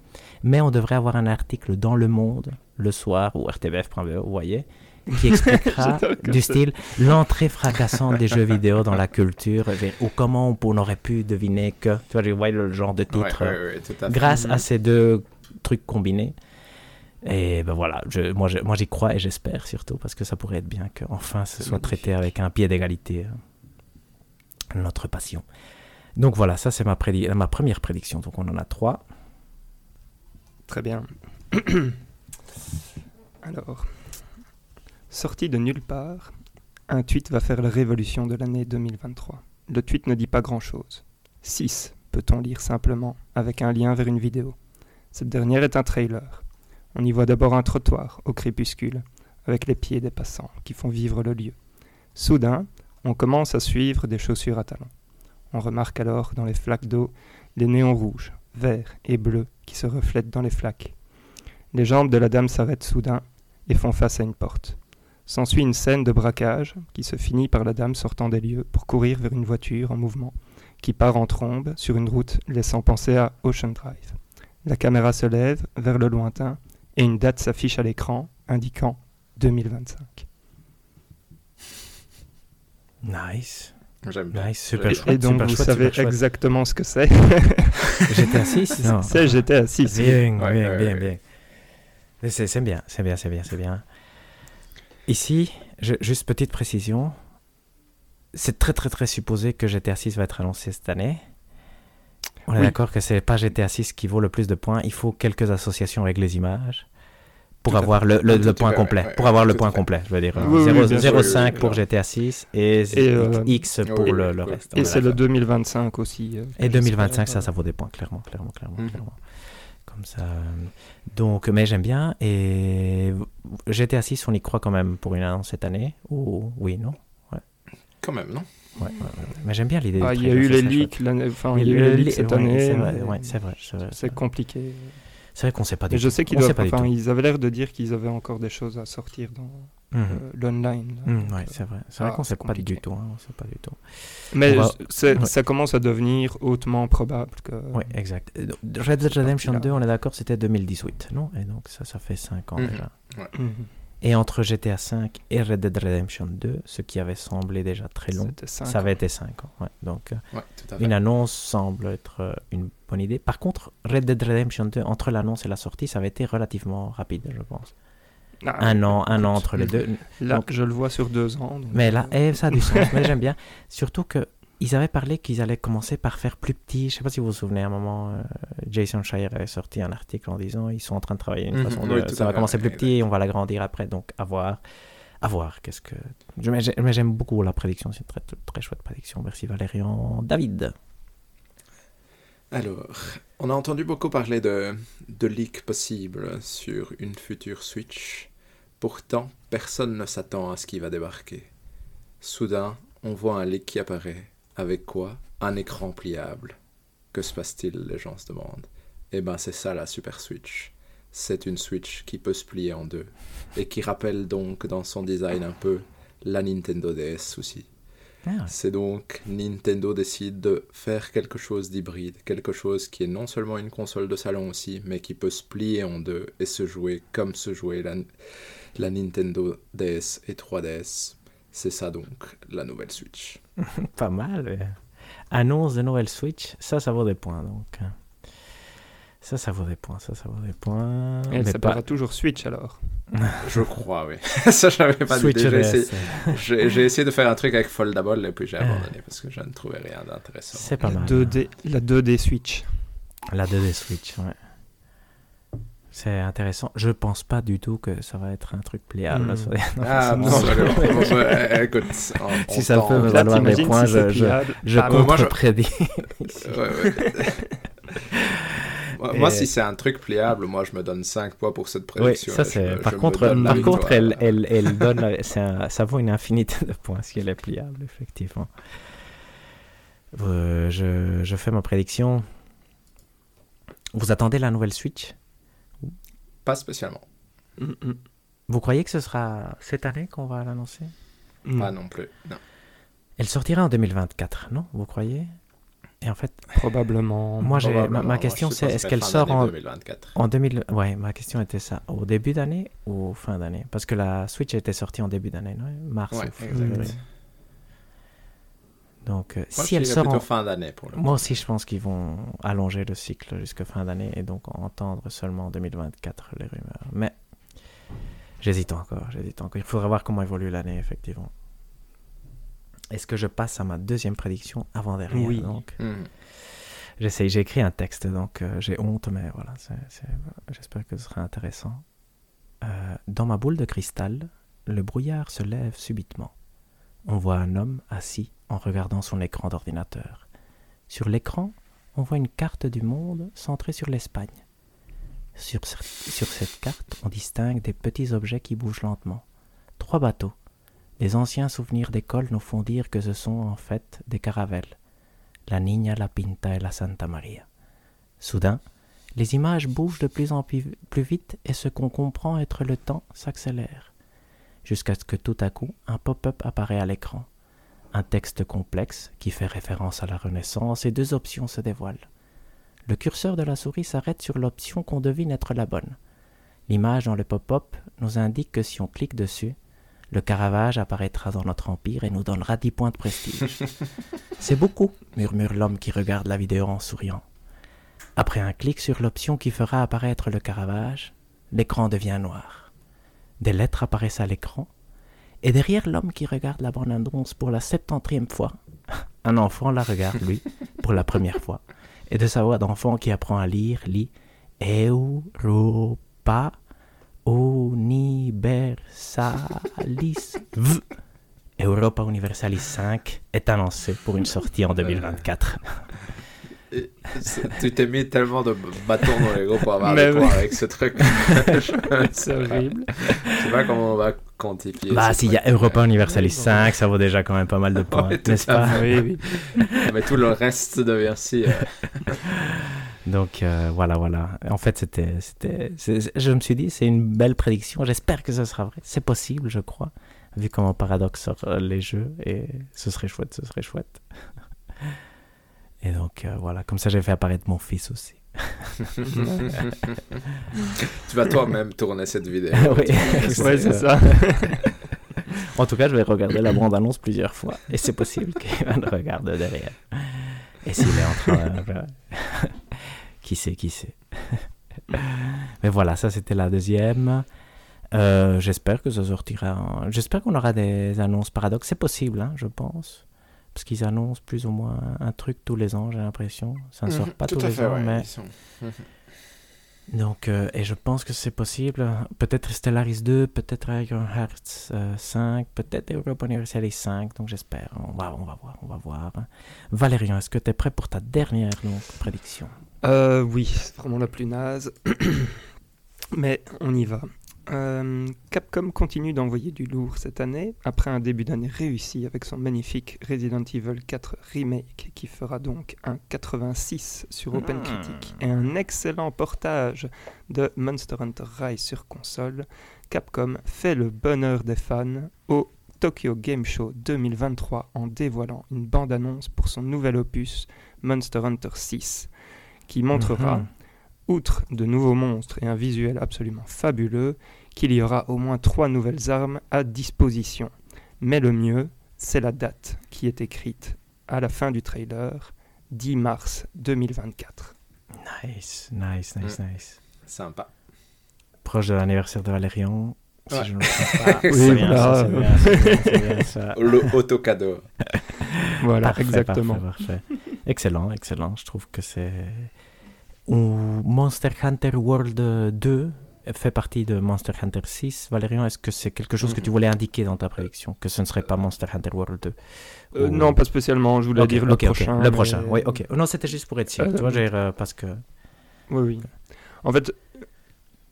Mais on devrait avoir un article dans Le Monde, le soir, ou rtbf.be, vous voyez, qui expliquera *laughs* du style l'entrée fracassante des jeux vidéo dans la culture, ou comment on, aurait pu deviner que. Tu vois, je vois le genre de titre. ouais, ouais, tout à fait. grâce à ces deux trucs combinés. Et ben voilà, je, moi je- moi j'y crois et j'espère surtout parce que ça pourrait être bien qu'enfin ce soit traité avec un pied d'égalité euh, notre passion. Donc voilà, ça c'est ma, prédi- ma première prédiction. Donc on en a trois. Très bien. *coughs* Alors, sorti de nulle part, un tweet va faire la révolution de l'année 2023. Le tweet ne dit pas grand-chose. 6, peut-on lire simplement, avec un lien vers une vidéo. Cette dernière est un trailer. On y voit d'abord un trottoir au crépuscule, avec les pieds des passants qui font vivre le lieu. Soudain, on commence à suivre des chaussures à talons. On remarque alors dans les flaques d'eau les néons rouges, verts et bleus qui se reflètent dans les flaques. Les jambes de la dame s'arrêtent soudain et font face à une porte. S'ensuit une scène de braquage qui se finit par la dame sortant des lieux pour courir vers une voiture en mouvement qui part en trombe sur une route laissant penser à Ocean Drive. La caméra se lève vers le lointain et une date s'affiche à l'écran indiquant 2025. Nice. J'aime bien. Nice, super Et- chouette. Et donc super vous chouette, savez exactement ce que c'est. J'étais assis Non. C'est GTA 6. Bien, Ouais, bien, ouais, bien, ouais. bien. Mais C'est c'est bien, c'est bien, c'est bien, c'est bien. Ici, je- juste petite précision. C'est très très très supposé que GTA 6 va être annoncé cette année. On est Oui. d'accord que c'est pas GTA 6 qui vaut le plus de points. Il faut quelques associations avec les images pour Tout avoir le, le- point complet. ouais, pour ouais, avoir le point fait. complet, je veux dire. Oui, oui, Zéro- bien sûr, 0,5 oui, oui, pour. GTA 6 et, Et, euh, X pour oui, le, reste. Et c'est le d'accord. 2025 aussi. euh, Et 2025, j'espère, ça, ça vaut des points, clairement, clairement, clairement, Mhm. clairement. Comme ça. Donc, mais j'aime bien. Et GTA 6, on y croit quand même pour une annonce cette année Ou oui, non? Quand même, non? Ouais. Mais j'aime bien l'idée. Ah, il y a eu ça les leaks, enfin, Il y a eu les leaks cette année. C'est vrai, c'est compliqué. C'est vrai qu'on sait pas du Mais je tout. sais qu'ils On sait doivent, pas du enfin, tout. ils avaient l'air de dire qu'ils avaient encore des choses à sortir dans Mhm. euh, l'online. Donc, ouais, c'est vrai. C'est vrai ah, qu'on c'est sait pas du tout. hein, on sait pas du tout. Mais va- ouais. ça commence à devenir hautement probable que. Oui, exact. Red Dead Redemption là. 2, on est d'accord, c'était 2018, non? Et donc ça, ça fait 5 ans Mhm. déjà. Mhm. Et entre GTA 5 et Red Dead Redemption 2, ce qui avait semblé déjà très long, ça avait ans. été 5 ans. ouais. Donc euh, Ouais, une annonce semble être euh, une bonne idée. Par contre, Red Dead Redemption 2, entre l'annonce et la sortie, ça avait été relativement rapide, je pense. Ah, un an, un an entre les deux. Là, Donc- je le vois sur deux ans. donc, Mais là, euh, eh, ça a du sens. *laughs* mais j'aime bien. Surtout que ils avaient parlé qu'ils allaient commencer par faire plus petit. Je sais pas si vous vous souvenez, à un moment, euh, Jason Shire avait sorti un article en disant ils sont en train de travailler une Mhm, façon oui, de. Ça va commencer plus petit et on va l'agrandir après. Donc, à voir. À voir. Qu'est-ce que. Je- Mais j'ai- mais j'aime beaucoup la prédiction. C'est une très, très chouette prédiction. Merci Valérian. David. Alors, on a entendu beaucoup parler de, de leaks possibles sur une future Switch. Pourtant, personne ne s'attend à ce qui va débarquer. Soudain, on voit un leak qui apparaît. Avec quoi? Un écran pliable. Que se passe-t-il? Les gens se demandent. Eh ben, c'est ça la Super Switch. C'est une Switch qui peut se plier en deux. Et qui rappelle donc dans son design un peu la Nintendo DS aussi. Ah, C'est donc Nintendo décide de faire quelque chose d'hybride, quelque chose qui est non seulement une console de salon aussi, mais qui peut se plier en deux et se jouer comme se jouait la, la Nintendo DS et 3DS. C'est ça donc la nouvelle Switch. *laughs* pas mal. euh. Annonce de nouvelle Switch. Ça, ça vaut des points. Donc. euh. Ça, ça vaut des points. Ça, ça vaut des points. Elle mais s'appellera pas. toujours Switch alors. *laughs* Je crois, oui. *laughs* ça, j'avais pas Switch d'idée. J'ai essayé, de faire un truc avec Foldable et puis j'ai abandonné parce que je ne trouvais rien d'intéressant. C'est pas La mal. 2D, la 2D Switch. La 2D Switch, ouais. C'est intéressant. Je pense pas du tout que ça va être un truc pliable. Hmm. ça- Ah, non, bon, je- alors, bon, bah, écoute, on- *laughs* Si ça peut me valoir des points, si je- je-. Je Ah, moi, je-. *laughs* Ouais, ouais. *laughs* Moi, si c'est un truc pliable, moi, je me donne 5 points pour cette prédiction. Oui, ça c'est. Par contre, par contre elle, elle, elle, donne. ça vaut une infinité de points si elle est pliable, effectivement. Euh, je, je, fais ma prédiction. Vous attendez la nouvelle Switch? Pas spécialement. Vous croyez que ce sera cette année qu'on va l'annoncer? Pas non plus. Non. Elle sortira en 2024, non? Vous croyez? Et en fait, probablement. Moi, ma, ma, question c'est est-ce qu'elle sort en 2024 En 2000. Ouais, ma question était ça. Au début d'année ou fin d'année? Parce que la Switch était sortie en début d'année, non? Mars ou. Donc, euh, si elle sort en fin d'année pour le Moi aussi, je pense qu'ils vont allonger le cycle jusqu'à fin d'année et donc entendre seulement en 2024 les rumeurs. Mais j'hésite encore, j'hésite encore. Il faudra voir comment évolue l'année, effectivement. Est-ce que je passe à ma deuxième prédiction avant dernière Oui. Donc, hmm. j'essaie. J'ai écrit un texte, donc euh, j'ai honte, mais voilà. J'espère que ce sera intéressant. Euh, dans ma boule de cristal, le brouillard se lève subitement. On voit un homme assis en regardant son écran d'ordinateur. Sur l'écran, on voit une carte du monde centrée sur l'Espagne. Sur, cette carte, on distingue des petits objets qui bougent lentement. Trois bateaux les anciens souvenirs d'école nous font dire que ce sont en fait des caravelles, la Niña, la Pinta et la Santa Maria. Soudain, les images bougent de plus en plus vite et ce qu'on comprend être le temps s'accélère, jusqu'à ce que tout à coup un pop-up apparaît à l'écran. Un texte complexe qui fait référence à la Renaissance et deux options se dévoilent. Le curseur de la souris s'arrête sur l'option qu'on devine être la bonne. L'image dans le pop-up nous indique que si on clique dessus, le Caravage apparaîtra dans notre empire et nous donnera 10 points de prestige. *laughs* C'est beaucoup, murmure l'homme qui regarde la vidéo en souriant. Après un clic sur l'option qui fera apparaître le Caravage, l'écran devient noir. Des lettres apparaissent à l'écran, et derrière l'homme qui regarde la bande-annonce pour la septantième fois, *laughs* un enfant la regarde, lui, *laughs* pour la première fois, et de sa voix d'enfant qui apprend à lire, lit Europa Universalis v. Europa Universalis 5 est annoncé pour une sortie en 2024. *laughs* tu t'es mis tellement de bâtons dans les roues pour avoir des points avec ce truc. *laughs* C'est horrible. Je sais pas comment on va quantifier. Bah, s'il y a Europa Universalis 5, ça vaut déjà quand même pas mal de *laughs* points, n'est-ce pas? Oui, oui. *laughs* Mais tout le reste devient si. Euh, donc euh, voilà, voilà. En fait, c'était, c'était, je me suis dit, c'est une belle prédiction. J'espère que ce sera vrai. C'est possible, je crois, vu comment paradoxe sort euh, les jeux. Et ce serait chouette, ce serait chouette. Et donc euh, voilà, comme ça j'ai fait apparaître mon fils aussi. tu vas toi-même tourner cette vidéo. *laughs* oui, c'est ça. *laughs* en tout cas, je vais regarder la bande-annonce plusieurs fois. Et c'est possible *laughs* qu'il le regarde derrière. Et s'il est en train de... Qui sait, qui sait. Mais voilà, ça c'était la deuxième. Euh, j'espère que ça sortira. J'espère qu'on aura des annonces paradoxes. C'est possible, hein, je pense. Parce qu'ils annoncent plus ou moins un truc tous les ans, j'ai l'impression. Ça ne sort mhm, pas tous les ans, mais. Mhm. Donc, euh, et je pense que c'est possible. Peut-être Stellaris 2, peut-être Hearts 5, peut-être Europa Universalis 5. Donc, j'espère. On va, on va voir, on va voir. Valérian, est-ce que tu es prêt pour ta dernière prédiction? Euh, Oui, c'est vraiment la plus naze. *coughs* Mais on y va. Euh, Capcom continue d'envoyer du lourd cette année, après un début d'année réussi avec son magnifique Resident Evil 4 Remake, qui fera donc un 86 sur hmm. OpenCritic, et un excellent portage de Monster Hunter Rise sur console. Capcom fait le bonheur des fans au Tokyo Game Show 2023 en dévoilant une bande-annonce pour son nouvel opus Monster Hunter 6, qui montrera... Hmm outre de nouveaux monstres et un visuel absolument fabuleux, qu'il y aura au moins trois nouvelles armes à disposition. Mais le mieux, c'est la date qui est écrite à la fin du trailer, 10 mars 2024. Nice, nice, nice, mm. nice. Sympa. Proche de l'anniversaire de Valérian. Si je ne trompe pas. Le auto-cadeau. *laughs* voilà, exactement. Excellent, excellent. Je trouve que c'est Monster Hunter World 2 fait partie de Monster Hunter 6. Valérian, est-ce que c'est quelque chose que tu mhm. voulais indiquer dans ta prédiction Que ce ne serait pas Monster Hunter World 2 euh, Non, pas spécialement. Je voulais dire le prochain. Le prochain, oui, ok. Non, c'était juste pour être sûr. tu vois, euh, parce que Oui, oui. En fait,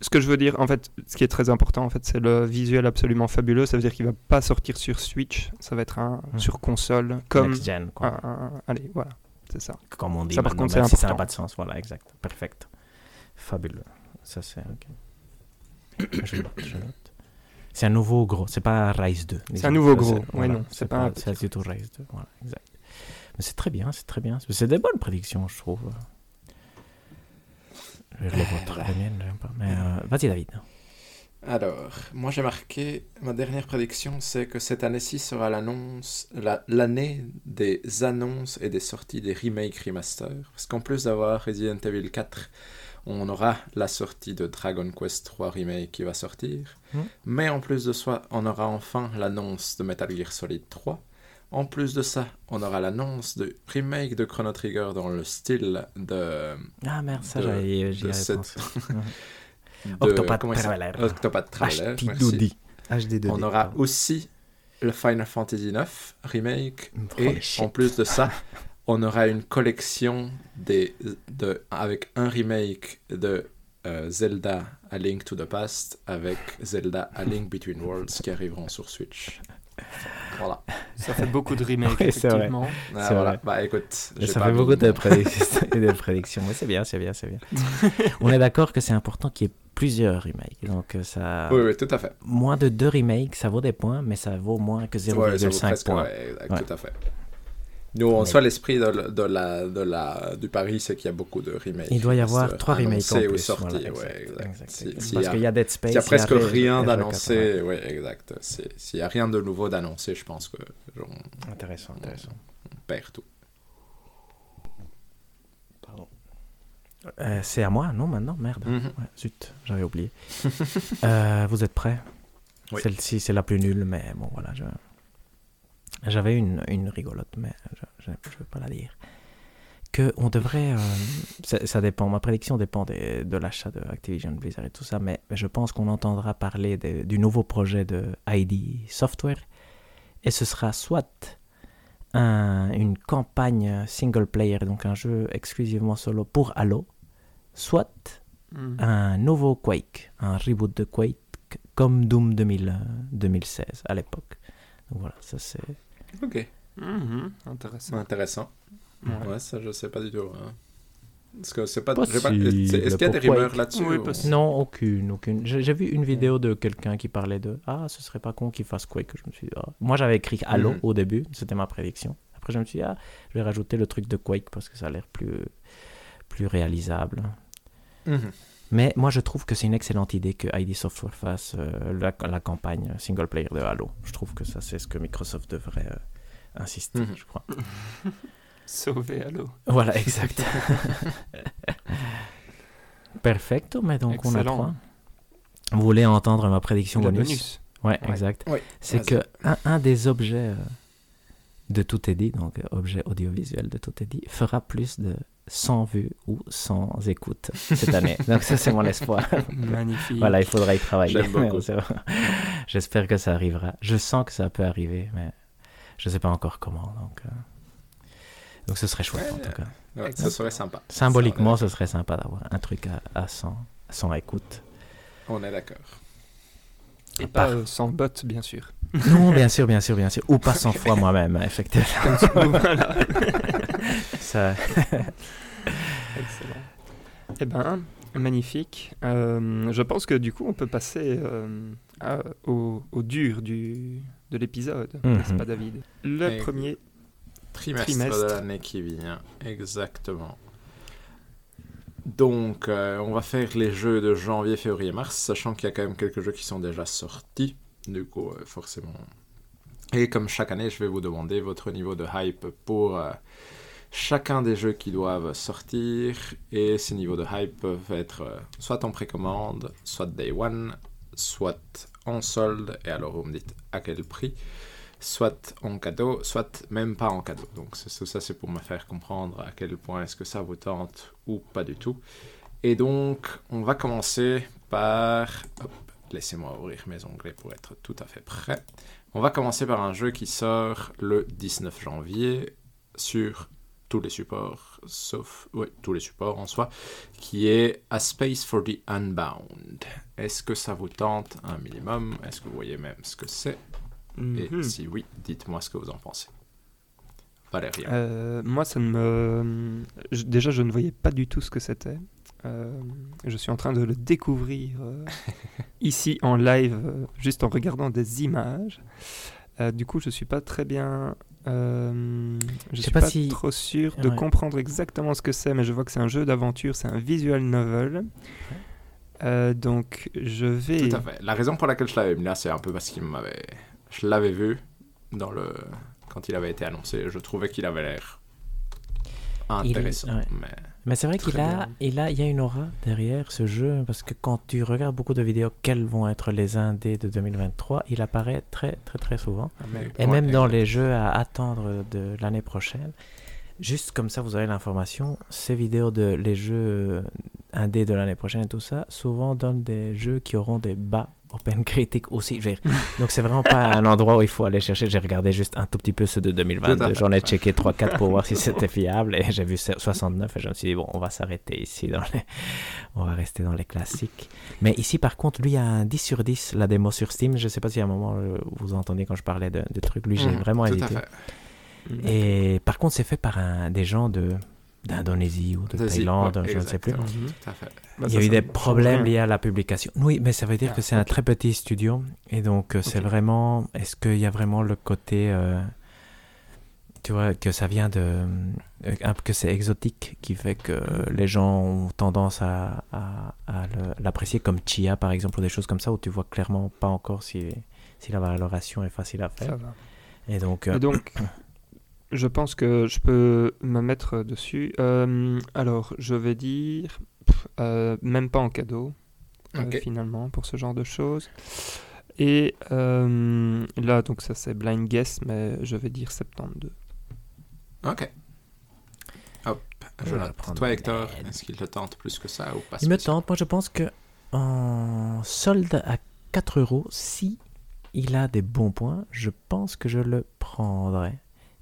ce que je veux dire, en fait, ce qui est très important, en fait, c'est le visuel absolument fabuleux. Ça veut dire qu'il va pas sortir sur Switch, ça va être un Mhm. sur console, comme Next gen, quoi. un- un- allez, voilà, c'est ça. Comme on dit. Ça, par contre, c'est si ça n'a pas de sens. Voilà, exact. Perfect. Fabuleux. Ça, c'est. ok. *coughs* je note, je note. C'est un nouveau gros. C'est pas Rise 2. C'est un nouveau gros. c'est- Ouais, voilà, non, c'est pas un petit C'est du tout Rise 2. Voilà, exact. Mais c'est très bien, c'est très bien. C'est des bonnes prédictions, je trouve. Je vais les miennes, j'aime pas. Mais euh, vas-y, David. Alors, moi j'ai marqué, ma dernière prédiction, c'est que cette année-ci sera l'annonce, la- l'année des annonces et des sorties des remakes remaster. Parce qu'en plus d'avoir Resident Evil 4, on aura la sortie de Dragon Quest 3 Remake qui va sortir. Hmm. Mais en plus de ça, on aura enfin l'annonce de Metal Gear Solid 3. En plus de ça, on aura l'annonce de remake de Chrono Trigger dans le style de... Ah merde, ça, j'avais cette- *laughs* de- Octopath Traveler. Octopath Traveler, merci. HD2D. HD2D. On aura aussi le Final Fantasy IX remake et en plus de ça, *laughs* on aura une collection des, de, avec un remake de euh, Zelda A Link to the Past avec Zelda A Link Between Worlds qui arriveront sur Switch. Voilà. Ça fait beaucoup de remakes, Oui, c'est vrai. effectivement. Ah, C'est voilà. vrai. Bah écoute, Et j'ai ça pas fait mis beaucoup de prédictions. de prédictions. Mais c'est bien, c'est bien, c'est bien. *laughs* On est d'accord que c'est important qu'il y ait plusieurs remakes. Donc, euh, ça. Oui, oui, tout à fait. Moins de deux remakes, ça vaut des points, mais ça vaut moins que Ouais, ça vaut 0,5 presque, points. ouais, exact, Ouais. tout à fait. Nous, en Mais- soi, l'esprit de, la- de la, de la, du pari, c'est qu'il y a beaucoup de remakes. Il doit y avoir trois remakes en plus. sortis, voilà, ouais, exact, exact. exact, Si- exact. Parce qu'il y a Dead Space. S'il y a presque rien d'annoncé, oui, exact. S'il n'y a rien de nouveau d'annoncé, je pense que genre, ouais. Intéressant, intéressant. on perd tout. Euh, c'est à moi, non, maintenant? Merde. Mhm. Ouais, zut, j'avais oublié. *laughs* Euh, vous êtes prêts? Oui. Celle-ci, c'est la plus nulle, mais bon, voilà. je- J'avais une, une rigolote, mais je ne veux pas la dire. Que on devrait. euh, ça, ça dépend, ma prédiction dépend de l'achat de Activision Blizzard et tout ça, mais je pense qu'on entendra parler de- du nouveau projet de ID Software. Et ce sera soit un- une campagne single player, donc un jeu exclusivement solo pour Halo, soit Mm. un nouveau Quake, un reboot de Quake comme Doom 2000, euh, 2016 à l'époque. Donc voilà, ça c'est. Ok, Mhm, Intéressant. intéressant. Ouais. Ouais, ça, je sais pas du tout. hein. Parce que c'est pas. Possible, j'ai pas- Est-ce qu'il y a des rumeurs là-dessus Oui, ou- possible. Non, aucune, aucune. J'ai vu une vidéo de quelqu'un qui parlait de Ah, ce serait pas con qu'il fasse Quake. Je me suis dit, ah. Moi j'avais écrit Halo Mhm. au début, c'était ma prédiction. Après je me suis dit, ah, je vais rajouter le truc de Quake parce que ça a l'air plus, plus réalisable. Mhm. Mais moi, je trouve que c'est une excellente idée que ID Software fasse euh, la, la campagne single player de Halo. Je trouve que ça, c'est ce que Microsoft devrait euh, insister, Mhm. je crois. *laughs* Sauver Halo. Voilà, exact. *laughs* Perfecto, mais donc on a trois. Vous voulez entendre ma prédiction bonus, bonus. Ouais, Ouais. exact. C'est que un, un des objets euh, de Tout est dit, donc objet audiovisuel de Tout est dit, fera plus de 100 vues ou 100 écoutes cette année. donc ça, c'est mon espoir. *laughs* Magnifique. Voilà, il faudra y travailler. J'aime beaucoup. *laughs* C'est vrai. J'espère que ça arrivera. Je sens que ça peut arriver, mais je ne sais pas encore comment. Donc, euh, donc ce serait chouette en tout cas. Ouais, ça serait sympa. Symboliquement, ce serait sympa d'avoir un truc à, à 100, 100 écoutes. On est d'accord. Et pas euh, sans bot, bien sûr. Non, bien sûr, bien sûr, bien sûr. Ou pas 100 fois *laughs* moi-même, effectivement. voilà. Ça... *laughs* Excellent. Eh ben, magnifique. Euh, je pense que du coup, on peut passer euh, à- au, au dur du, de l'épisode, Mhm. n'est-ce pas, David? Le Et- premier. Trimestre, Trimestre. de l'année qui vient, exactement. Donc, euh, on va faire les jeux de janvier, février, mars, sachant qu'il y a quand même quelques jeux qui sont déjà sortis. Du coup, euh, forcément. Et comme chaque année, je vais vous demander votre niveau de hype pour euh, chacun des jeux qui doivent sortir. Et ces niveaux de hype peuvent être euh, soit en précommande, soit day one, soit en solde. Et alors, vous me dites à quel prix soit en cadeau, soit même pas en cadeau. Donc ça, c'est pour me faire comprendre à quel point est-ce que ça vous tente ou pas du tout. Et donc, on va commencer par... Laissez-moi ouvrir mes onglets pour être tout à fait prêt. On va commencer par un jeu qui sort le 19 janvier sur tous les supports, sauf oui, tous les supports en soi, qui est A Space for the Unbound. Est-ce que ça vous tente un minimum? Est-ce que vous voyez même ce que c'est? Et Mhm. si oui, dites-moi ce que vous en pensez. Valérien. Euh, moi, ça ne me. déjà, je ne voyais pas du tout ce que c'était. Euh, je suis en train de le découvrir euh, *laughs* ici en live, juste en regardant des images. Euh, du coup, je suis pas très bien. Euh, je sais suis pas pas, si- trop sûr de Ouais. comprendre exactement ce que c'est, mais je vois que c'est un jeu d'aventure, c'est un visual novel. Euh, donc, je vais. Tout à fait. La raison pour laquelle je l'avais mis là, c'est un peu parce qu'il m'avait. Je l'avais vu dans le. Quand il avait été annoncé, je trouvais qu'il avait l'air intéressant. ouais. Mais Mais c'est vrai qu'il a, il a, il y a une aura derrière ce jeu, parce que quand tu regardes beaucoup de vidéos, quels vont être les indés de 2023, il apparaît très très très souvent. Ah. Et même dans les jeux à attendre de l'année prochaine. Juste comme ça, vous avez l'information. Ces vidéos de les jeux indés de l'année prochaine et tout ça, souvent donnent des jeux qui auront des bas open critique aussi. *laughs* Donc c'est vraiment pas un endroit où il faut aller chercher. J'ai regardé juste un tout petit peu ceux de Tout à 2022. fait. J'en ai checké 3-4 pour voir si *laughs* c'était fiable et j'ai vu 69 et je me suis dit bon, on va s'arrêter ici dans les... On va rester dans les classiques. Mais ici par contre, lui a un 10 sur 10 la démo sur Steam. Je sais pas si à un moment vous entendez quand je parlais de, de trucs. Lui j'ai Mhm, vraiment hésité. Et par contre, c'est fait par un, des gens de d'Indonésie ou de Thaïlande, ouais, je ne sais plus. Mhm. Bah, Il y a eu des problèmes liés à la publication. Oui, mais ça veut dire Ah, que c'est un très petit studio. Et donc, euh, c'est vraiment. Est-ce qu'il y a vraiment le côté. euh, tu vois, que ça vient de. euh, que c'est exotique qui fait que les gens ont tendance à, à- à le- l'apprécier comme Chia, par exemple, ou des choses comme ça, où tu vois clairement pas encore si, si la valoration est facile à Ça faire. va. Et donc. Et donc, *clears throat* je pense que je peux me mettre dessus. Euh, alors, je vais dire, pff, euh, même pas en cadeau, euh, finalement, pour ce genre de choses. Et euh, là, donc ça c'est blind guess, mais je vais dire 72. Ok. Hop, je note. prendre Toi, Hector, est-ce qu'il te tente plus que ça ou pas Il me tente. Moi, je pense que en solde à 4 euros, si il a des bons points, je pense que je le prendrai.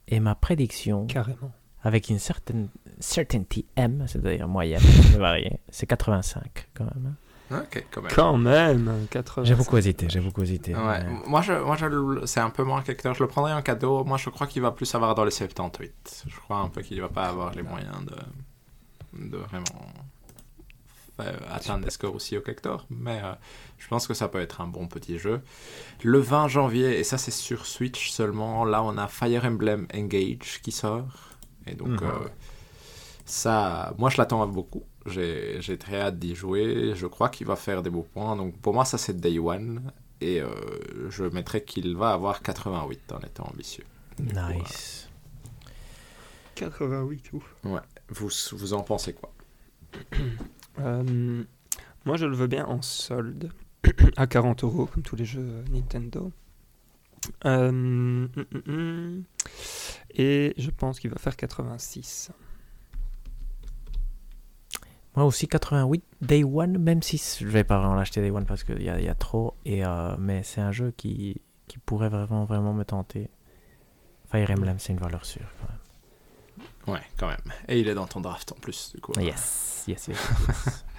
Et ma prédiction, Carrément. avec une certaine certainty M, c'est-à-dire moyenne, *laughs* c'est 85 quand même. hein. Ok, quand même. Quand même, 80. J'ai beaucoup hésité, j'ai beaucoup hésité. Ouais, moi, je, moi je, le- c'est un peu moins qu'Hector. Je le prendrais en cadeau. Moi, je crois qu'il va plus avoir dans les 78. Je crois un peu qu'il va pas avoir les moyens de, de vraiment faire- atteindre des scores aussi haut qu'Hector. Mais euh, je pense que ça peut être un bon petit jeu. Le 20 janvier, et ça c'est sur Switch seulement, là on a Fire Emblem Engage qui sort. Et donc, Mhm. euh, ça, moi je l'attends beaucoup. J'ai j'ai très hâte d'y jouer. Je crois qu'il va faire des beaux points. Donc pour moi, ça c'est Day One. Et euh, je mettrais qu'il va avoir 88 en étant ambitieux. Du coup, Nice. 88, ouf. euh, vous, vous en pensez quoi? *clears throat* Euh, moi, je le veux bien en solde, *clears throat* à 40 euros, comme tous les jeux Nintendo. Euh, hum, hum, hum. Et je pense qu'il va faire 86. Moi aussi 88 Day One, même si je vais pas vraiment l'acheter Day One parce qu'il y a trop. Et, euh, mais c'est un jeu qui, qui pourrait vraiment, vraiment me tenter. Fire Emblem, c'est une valeur sûre quand même. Ouais, quand même. Et il est dans ton draft en plus, du coup. Yes, yes, yes. yes. *laughs*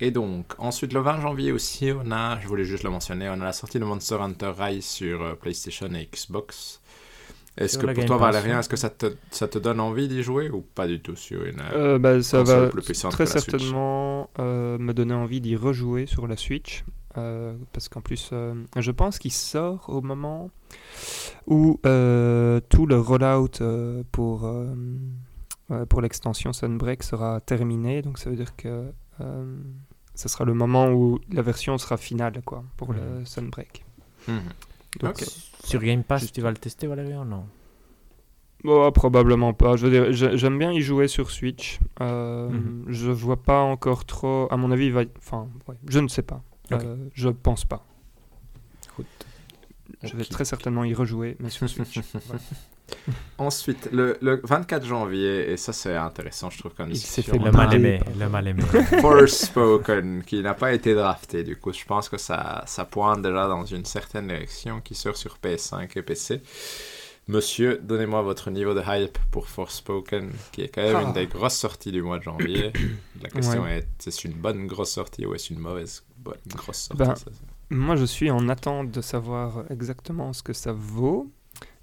Et donc, ensuite, le 20 janvier aussi, on a, je voulais juste le mentionner, on a la sortie de Monster Hunter Rise sur euh, PlayStation et Xbox. Est-ce que pour Game toi, Valérien, ouais. est-ce que ça te, ça te donne envie d'y jouer ou pas du tout sur une... Euh, bah, ça console va plus très certainement euh, me donner envie d'y rejouer sur la Switch. Euh, parce qu'en plus, euh, je pense qu'il sort au moment où euh, tout le rollout euh, pour, pour l'extension Sunbreak sera terminé. Donc ça veut dire que euh, ce sera le moment où la version sera finale quoi, pour le Sunbreak. Mhm. Donc, Ok. euh, Sur Game Pass, Juste- tu vas le tester, Valérian Non? Bon, probablement pas. Je veux dire, j'ai- j'aime bien y jouer sur Switch. Euh, Mhm. Je vois pas encore trop. À mon avis, il va. Enfin, ouais, je ne sais pas. Euh, je pense pas. Écoute. Je vais très certainement y rejouer, mais sur Switch. *laughs* Ouais. Ensuite, le, le 24 janvier, et ça c'est intéressant, je trouve, comme Il s'est fait Le mal aimé, le mal aimé. *laughs* Forspoken, qui n'a pas été drafté. Du coup, je pense que ça, ça pointe déjà dans une certaine direction qui sort sur PS5 et PC. Monsieur, donnez-moi votre niveau de hype pour Forspoken, qui est quand même Ah. une des grosses sorties du mois de janvier. *coughs* La question Ouais. est, est-ce une bonne grosse sortie ou est-ce une mauvaise bonne grosse sortie Ben, ça, Moi, je suis en attente de savoir exactement ce que ça vaut,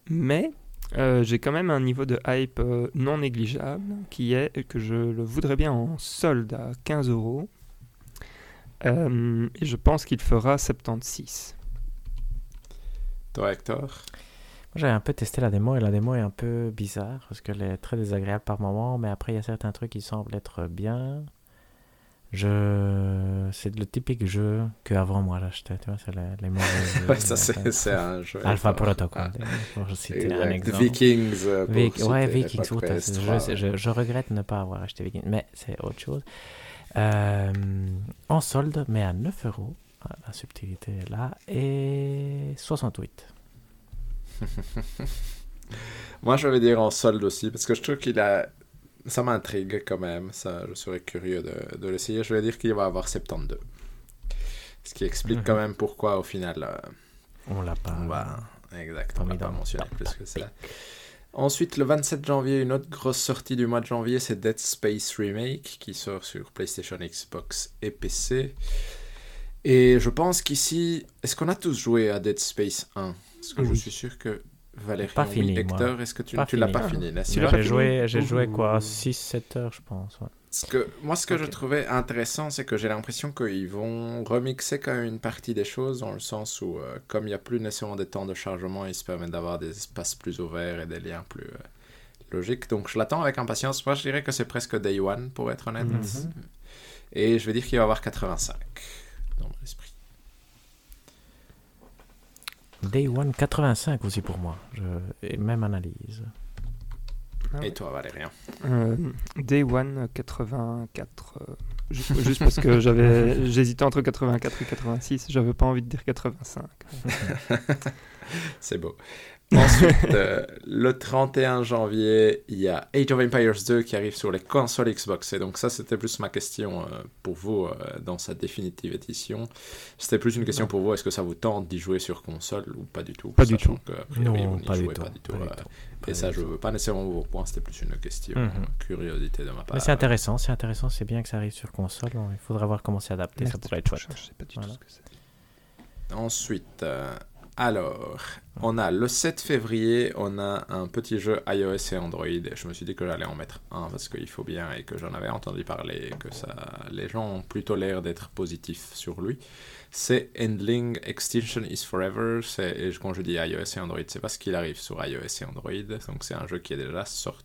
mais euh, j'ai quand même un niveau de hype euh, non négligeable, qui est que je le voudrais bien en solde à 15 euros. Euh, et je pense qu'il fera 76. Toi, Hector? J'ai un peu testé la démo et la démo est un peu bizarre parce qu'elle est très désagréable par moment, mais après il y a certains trucs qui semblent être bien. Je... C'est le typique jeu que avant moi j'achetais, tu vois, c'est les, les mauvais jeux. *laughs* Ça, les- c'est un jeu. Alpha. Protocol, Ah, pour citer un exemple. Vikings. euh, pour Vic- ouais, Vikings, PS3, je, je, je regrette ne pas avoir acheté Vikings, mais c'est autre chose. Euh, en solde, mais à 9 euros, la subtilité est là, et 68. *laughs* Moi, je vais dire en solde aussi, parce que je trouve qu'il a. Ça m'intrigue quand même. Ça, je serais curieux de, de l'essayer. Je vais dire qu'il va avoir 72. Ce qui explique quand même pourquoi, au final, euh, On l'a pas. on va. Exact, on va pas mentionné plus que ça. Ensuite, le 27 janvier, une autre grosse sortie du mois de janvier, c'est Dead Space Remake, qui sort sur PlayStation, Xbox et PC. Et je pense qu'ici, est-ce qu'on a tous joué à Dead Space 1 Parce que je suis sûr que Valérie, Pas fini, moi. Hector, est-ce que tu, tu l'as pas fini, J'ai joué, j'ai joué quoi? Ouh. 6-7 heures, je pense. ouais. Ce que, moi, ce que je trouvais intéressant, c'est que j'ai l'impression qu'ils vont remixer quand même une partie des choses, dans le sens où, euh, comme il n'y a plus nécessairement des temps de chargement, ils se permettent d'avoir des espaces plus ouverts et des liens plus euh, logiques. Donc, je l'attends avec impatience. Moi, je dirais que c'est presque Day One, pour être honnête. Mhm. Et je vais dire qu'il va y avoir 85 dans mon esprit. Day One 85 aussi pour moi. Je... Et même analyse. Ah Et ouais. toi, Valérien Euh, Day One 84. euh, ju- juste parce que j'avais *laughs* j'hésitais entre 84 et 86, j'avais pas envie de dire 85. *laughs* C'est beau. Ensuite, euh, le 31 janvier, il y a Age of Empires 2 qui arrive sur les consoles Xbox. Et donc ça, c'était plus ma question euh, pour vous euh, dans sa définitive édition. C'était plus une question pour vous, est-ce que ça vous tente d'y jouer sur console ou pas du tout? Pas du tout. que, a priori, Non, pas du tout. euh, et ça, je veux pas nécessairement vous reprendre, c'était plus une question, euh, curiosité de ma part. C'est intéressant, c'est intéressant, c'est bien que ça arrive sur console. Il faudra voir comment c'est adapté, ça pourrait être chouette. Je sais pas du Voilà. tout ce que c'est. Ensuite, euh, alors, on a le 7 février, on a un petit jeu iOS et Android. Je me suis dit que j'allais en mettre un parce qu'il faut bien et que j'en avais entendu parler et que ça, les gens ont plutôt l'air d'être positifs sur lui. C'est Endling Extinction is Forever. C'est, et quand je dis iOS et Android, c'est parce qu'il arrive sur iOS et Android. Donc c'est un jeu qui est déjà sorti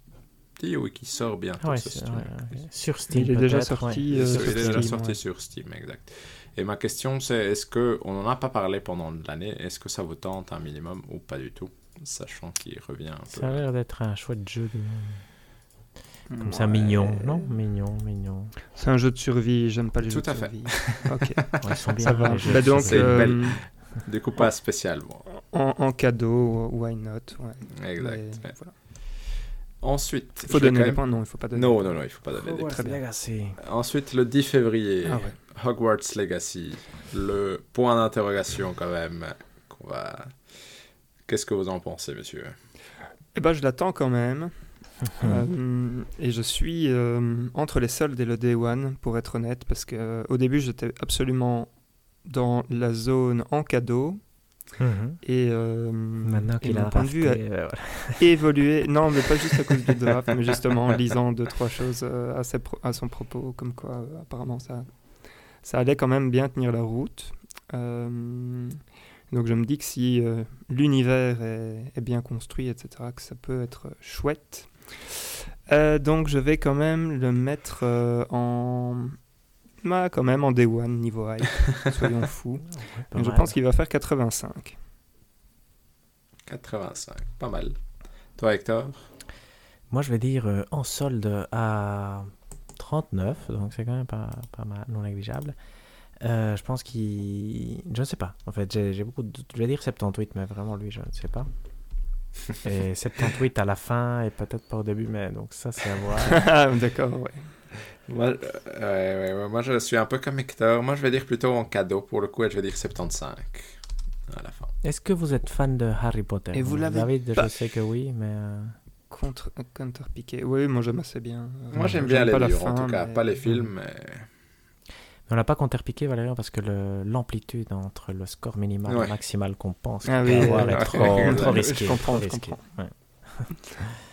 ou qui sort bientôt. Ouais, ouais, ouais. Sur Steam. Il est déjà sorti, ouais. euh, Il sur est déjà Steam, sorti ouais. sur Steam, exact. Et ma question, c'est est-ce que on n'en a pas parlé pendant l'année? Est-ce que ça vous tente un minimum ou pas du tout? Sachant qu'il revient un peu. Ça a l'air d'être un chouette jeu. de- Comme ça, Ouais. mignon, non Mignon, mignon. C'est un jeu de survie, j'aime pas les Tout jeux de à fait. survie. *laughs* ok, Ouais, ils sont bien. ça va. Bah donc, c'est une survie. belle- euh, Du coup, pas spécialement. en, en cadeau, why not ouais. Exact. Mais ouais. voilà. Ensuite, Il faut donner des même- points Non, il faut pas donner. Non, non, non, il faut pas donner des Oh, très c'est bien. Ensuite, le 10 février, Ah ouais. Hogwarts Legacy. Le point d'interrogation, quand même. qu'on va... Qu'est-ce que vous en pensez, monsieur? Eh ben, je l'attends quand même. *laughs* Euh, et je suis euh, entre les soldes et le Day One, pour être honnête, parce que euh, au début, j'étais absolument dans la zone en cadeau. Mhm. Et, euh, Maintenant qu'il mon a point de vue a *laughs* évolué. Non, mais pas juste à cause du draft, mais justement en lisant deux, trois choses à, ses pro- à son propos, comme quoi apparemment ça, ça allait quand même bien tenir la route. Euh, donc je me dis que si euh, l'univers est, est bien construit, etc., que ça peut être chouette. Euh, donc je vais quand même le mettre euh, en... Bah, quand même en Day One, niveau hype, *laughs* soyons fous. Donc, je pense qu'il va faire 85. 85. Pas mal. Toi, Hector? Moi, je vais dire euh, en solde à 39, donc c'est quand même pas, pas mal, non négligeable. Euh, je pense qu'il. Je ne sais pas. En fait, j'ai beaucoup de doutes. Je vais dire 78, mais vraiment, lui, je ne sais pas. *laughs* Et 78 à la fin, et peut-être pas au début, mais donc ça, c'est à voir. *laughs* D'accord, ouais. Moi, euh, ouais, ouais, ouais, moi, je suis un peu comme Hector. Moi, je vais dire plutôt en cadeau pour le coup, et je vais dire 75 à la fin. Est-ce que vous êtes fan de Harry Potter? Et vous l'avez David, pas- je sais que oui, mais... euh, Contre Counter-Piqué. Oui, moi j'aime assez bien. Euh, Moi, j'aime bien les pas la livres, en fin, tout cas, mais- pas les films. mais- On n'a pas contrepiqué, Valérian, parce que l'amplitude entre le score minimal et Ouais. maximal qu'on pense Ah oui, avoir euh, est trop, *laughs* Je trop risqué. comprends, trop je risqué. comprends. Ouais.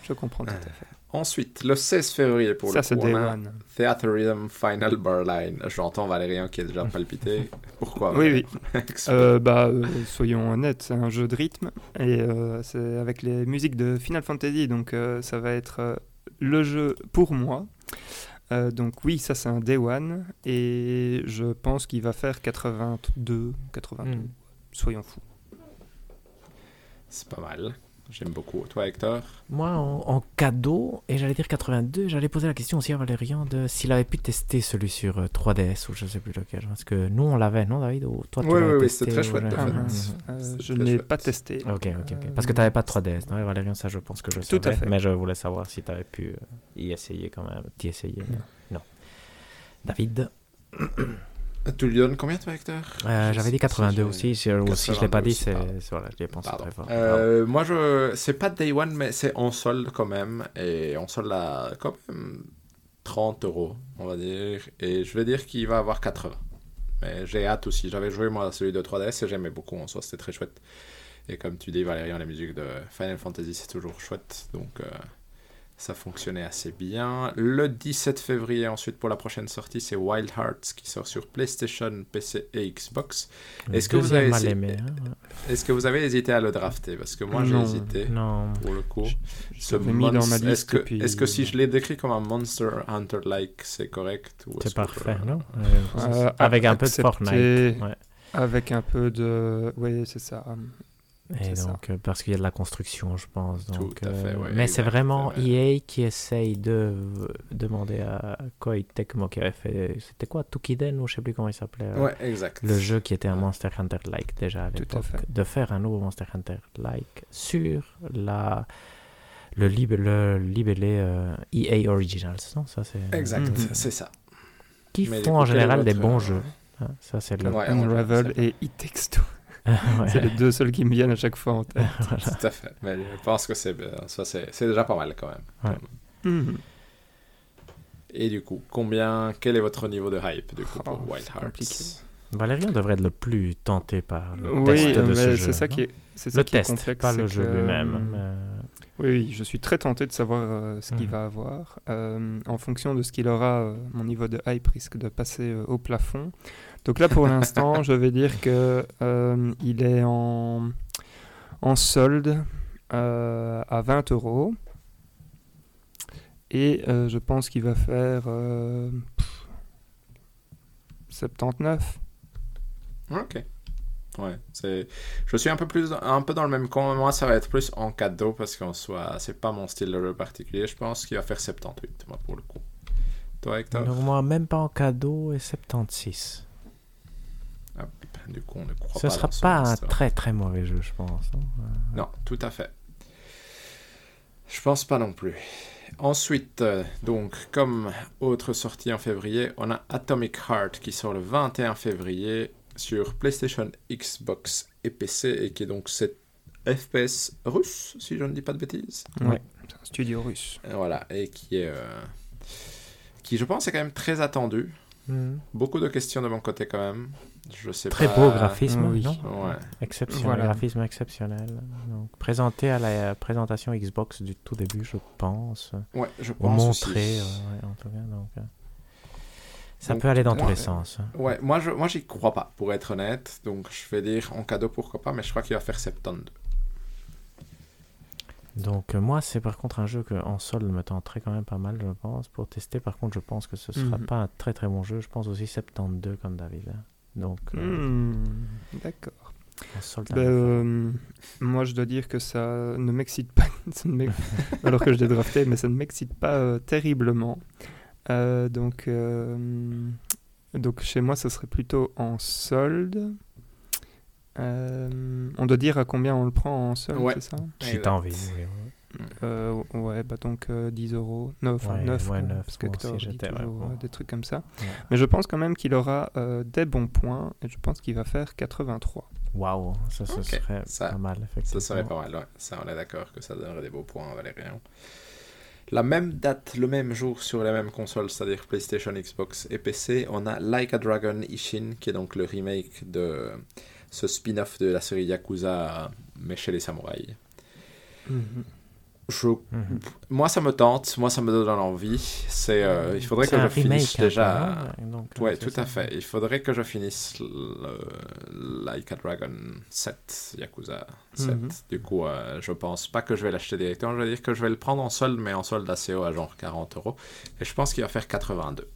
Je comprends tout à fait. Ensuite, le 16 février pour Ça, le coup, Day on a One. Theaterism Final Barline. J'entends Valérien qui est déjà *laughs* palpité. Pourquoi Oui, oui. *laughs* Euh, bah, euh, soyons honnêtes, c'est un jeu de rythme et euh, c'est avec les musiques de Final Fantasy, donc euh, ça va être euh, le jeu pour moi. Euh, donc oui, ça c'est un Day One et je pense qu'il va faire 82, 82. Mm. Soyons fous. C'est pas mal. J'aime beaucoup. Toi, Hector? Moi, en, en cadeau, et j'allais dire 82, j'allais poser la question aussi à Valérian de s'il avait pu tester celui sur euh, 3DS ou je sais plus lequel. Parce que nous, on l'avait, non, David? Ou toi, tu Oui, oui, c'était très ou chouette je- de Ah. Euh, C'est je très ne l'ai pas testé. Ok, ok, ok. Euh, Parce que tu n'avais pas de 3DS, non Valérian, ça, je pense que je Tout à savais. fait. Mais je voulais savoir si tu avais pu euh, y essayer quand même. T'y essayer mais Non. David? Tu lui donnes combien, toi, Hector Euh, J'avais dit pas si 82 j'ai- aussi. Si, ou si je l'ai pas 82 dit, c'est voilà, j'y ai pensé très fort. Euh, moi, je... c'est pas Day One, mais c'est en solde quand même. Et en solde à quand même 30 euros, on va dire. Et je vais dire qu'il va avoir 80. Mais j'ai hâte aussi. J'avais joué moi celui de 3DS et j'aimais beaucoup en soi. C'était très chouette. Et comme tu dis, Valérian, la musique de Final Fantasy, c'est toujours chouette. Donc euh, ça fonctionnait assez bien. Le 17 février, ensuite, pour la prochaine sortie, c'est Wild Hearts qui sort sur PlayStation, PC et Xbox. Est-ce que vous avez aimé, hein. Est-ce que vous avez hésité à le drafter? Parce que moi, j'ai hésité Non. pour le coup. Ce ma monst- Est-ce que, puis- est-ce que si je l'ai décrit comme un Monster Hunter-like, c'est correct est-ce C'est que parfait, non? Euh, Avec un peu de Fortnite. Ouais. Avec un peu de... Oui, c'est ça. Et ça. donc, euh, parce qu'il y a de la construction, je pense. Donc, Tout à fait, euh, ouais, mais c'est vraiment. EA qui essaye de demander à Koei Tecmo qui avait fait. C'était quoi Tukiden ou je sais plus comment il s'appelait euh, Ouais, exact. Le jeu qui était un Monster Hunter-like déjà à Tout à l'époque. fait. De faire un nouveau Monster Hunter-like sur la. Le, lib- le libellé euh, EA Originals, non? Ça, c'est. Exact, c'est ça. Qui Mais font en général des bons euh, jeux. hein, ça, c'est le. Ouais, Unravel et It Takes Two. *laughs* Ouais. C'est les deux seuls qui me viennent à chaque fois en tête. *laughs* Tout à fait. Mais je pense que c'est bien. Ça, c'est c'est déjà pas mal quand même. Ouais. Mhm. Et du coup, combien, quel est votre niveau de hype du coup Oh, pour Wild c'est Hearts? Valérian devrait être le plus tenté par le Oui, test de mais ce c'est jeu. ça non qui est, c'est ça le qui est test, complexe. pas le c'est jeu que, lui-même. euh, mais- Oui, oui, je suis très tenté de savoir euh, ce qu'il Mhm. va avoir. Euh, en fonction de ce qu'il aura, euh, mon niveau de hype risque de passer euh, au plafond. Donc là, pour l'instant, je vais dire que euh, il est en, en solde euh, à 20 euros. Et euh, je pense qu'il va faire euh, pff, 79. Ok. Ouais, c'est. Je suis un peu plus, un peu dans le même camp. Moi, ça va être plus en cadeau parce qu'en soi, c'est pas mon style de jeu particulier. Je pense qu'il va faire 78, moi, pour le coup. Toi, Hector? Donc moi, même pas en cadeau et 76. Ah, Du coup, on ne croit Ce pas. sera dans ce pas un très très mauvais jeu, je pense. hein. Non, tout à fait. Je pense pas non plus. Ensuite, euh, donc, comme autre sortie en février, on a Atomic Heart qui sort le 21 février sur PlayStation, Xbox et PC et qui est donc cette FPS russe, si je ne dis pas de bêtises. Ouais. C'est un studio russe. Voilà, et qui est. euh, qui, je pense, est quand même très attendu. Mhm. Beaucoup de questions de mon côté, quand même. Je sais Très pas- beau graphisme, oui. non Ouais. Exceptionnel, Voilà. graphisme exceptionnel. Donc, présenté à la présentation Xbox du tout début, je pense. Ouais, je pense montré, aussi. euh, ouais, en tout cas. Donc, euh, ça Donc, peut aller dans tous ouais. les sens. hein. Ouais, moi, je, moi, j'y crois pas, pour être honnête. Donc, je vais dire en cadeau, pourquoi pas, mais je crois qu'il va faire 72. Donc euh, moi, c'est par contre un jeu que en solde me tenterait quand même pas mal, je pense, pour tester. Par contre, je pense que ce sera Mhm. pas un très très bon jeu. Je pense aussi 72 comme David. hein. Donc euh, Hmm, D'accord. Ben, euh, moi, je dois dire que ça ne m'excite pas, *laughs* ça ne *laughs* alors que je l'ai drafté, mais ça ne m'excite pas euh, terriblement. Euh, donc, euh, donc, chez moi, ce serait plutôt en solde. Euh, on doit dire à combien on le prend en solde, Ouais. c'est ça? Si t'as envie. oui, oui. Euh, Ouais, bah donc euh, 10 euros. Non, enfin Ouais, 9, ouais, quoi, neuf, parce que Hector dit ouais, euh, des trucs comme ça. Ouais. Mais je pense quand même qu'il aura euh, des bons points, et je pense qu'il va faire 83. Waouh, ça, serait ça- pas mal, Ça effectivement. serait pas mal, ouais. Ça, on est d'accord que ça donnerait des beaux points à Valérian. La même date, le même jour sur les mêmes consoles, c'est-à-dire PlayStation, Xbox et PC, on a Like a Dragon Ishin, qui est donc le remake de ce spin-off de la série Yakuza, mais chez les samouraïs. Mhm. Je- Mhm. Moi, ça me tente, moi, ça me donne envie. C'est, euh, il faudrait que je finisse déjà. peu, non Donc, Ouais, c'est tout ça. à fait. Il faudrait que je finisse le Like a Dragon 7, Yakuza 7. Mhm. Du coup, euh, je pense pas que je vais l'acheter directement. Je vais dire que je vais le prendre en solde, mais en solde assez haut à genre 40 euros. Et je pense qu'il va faire 82.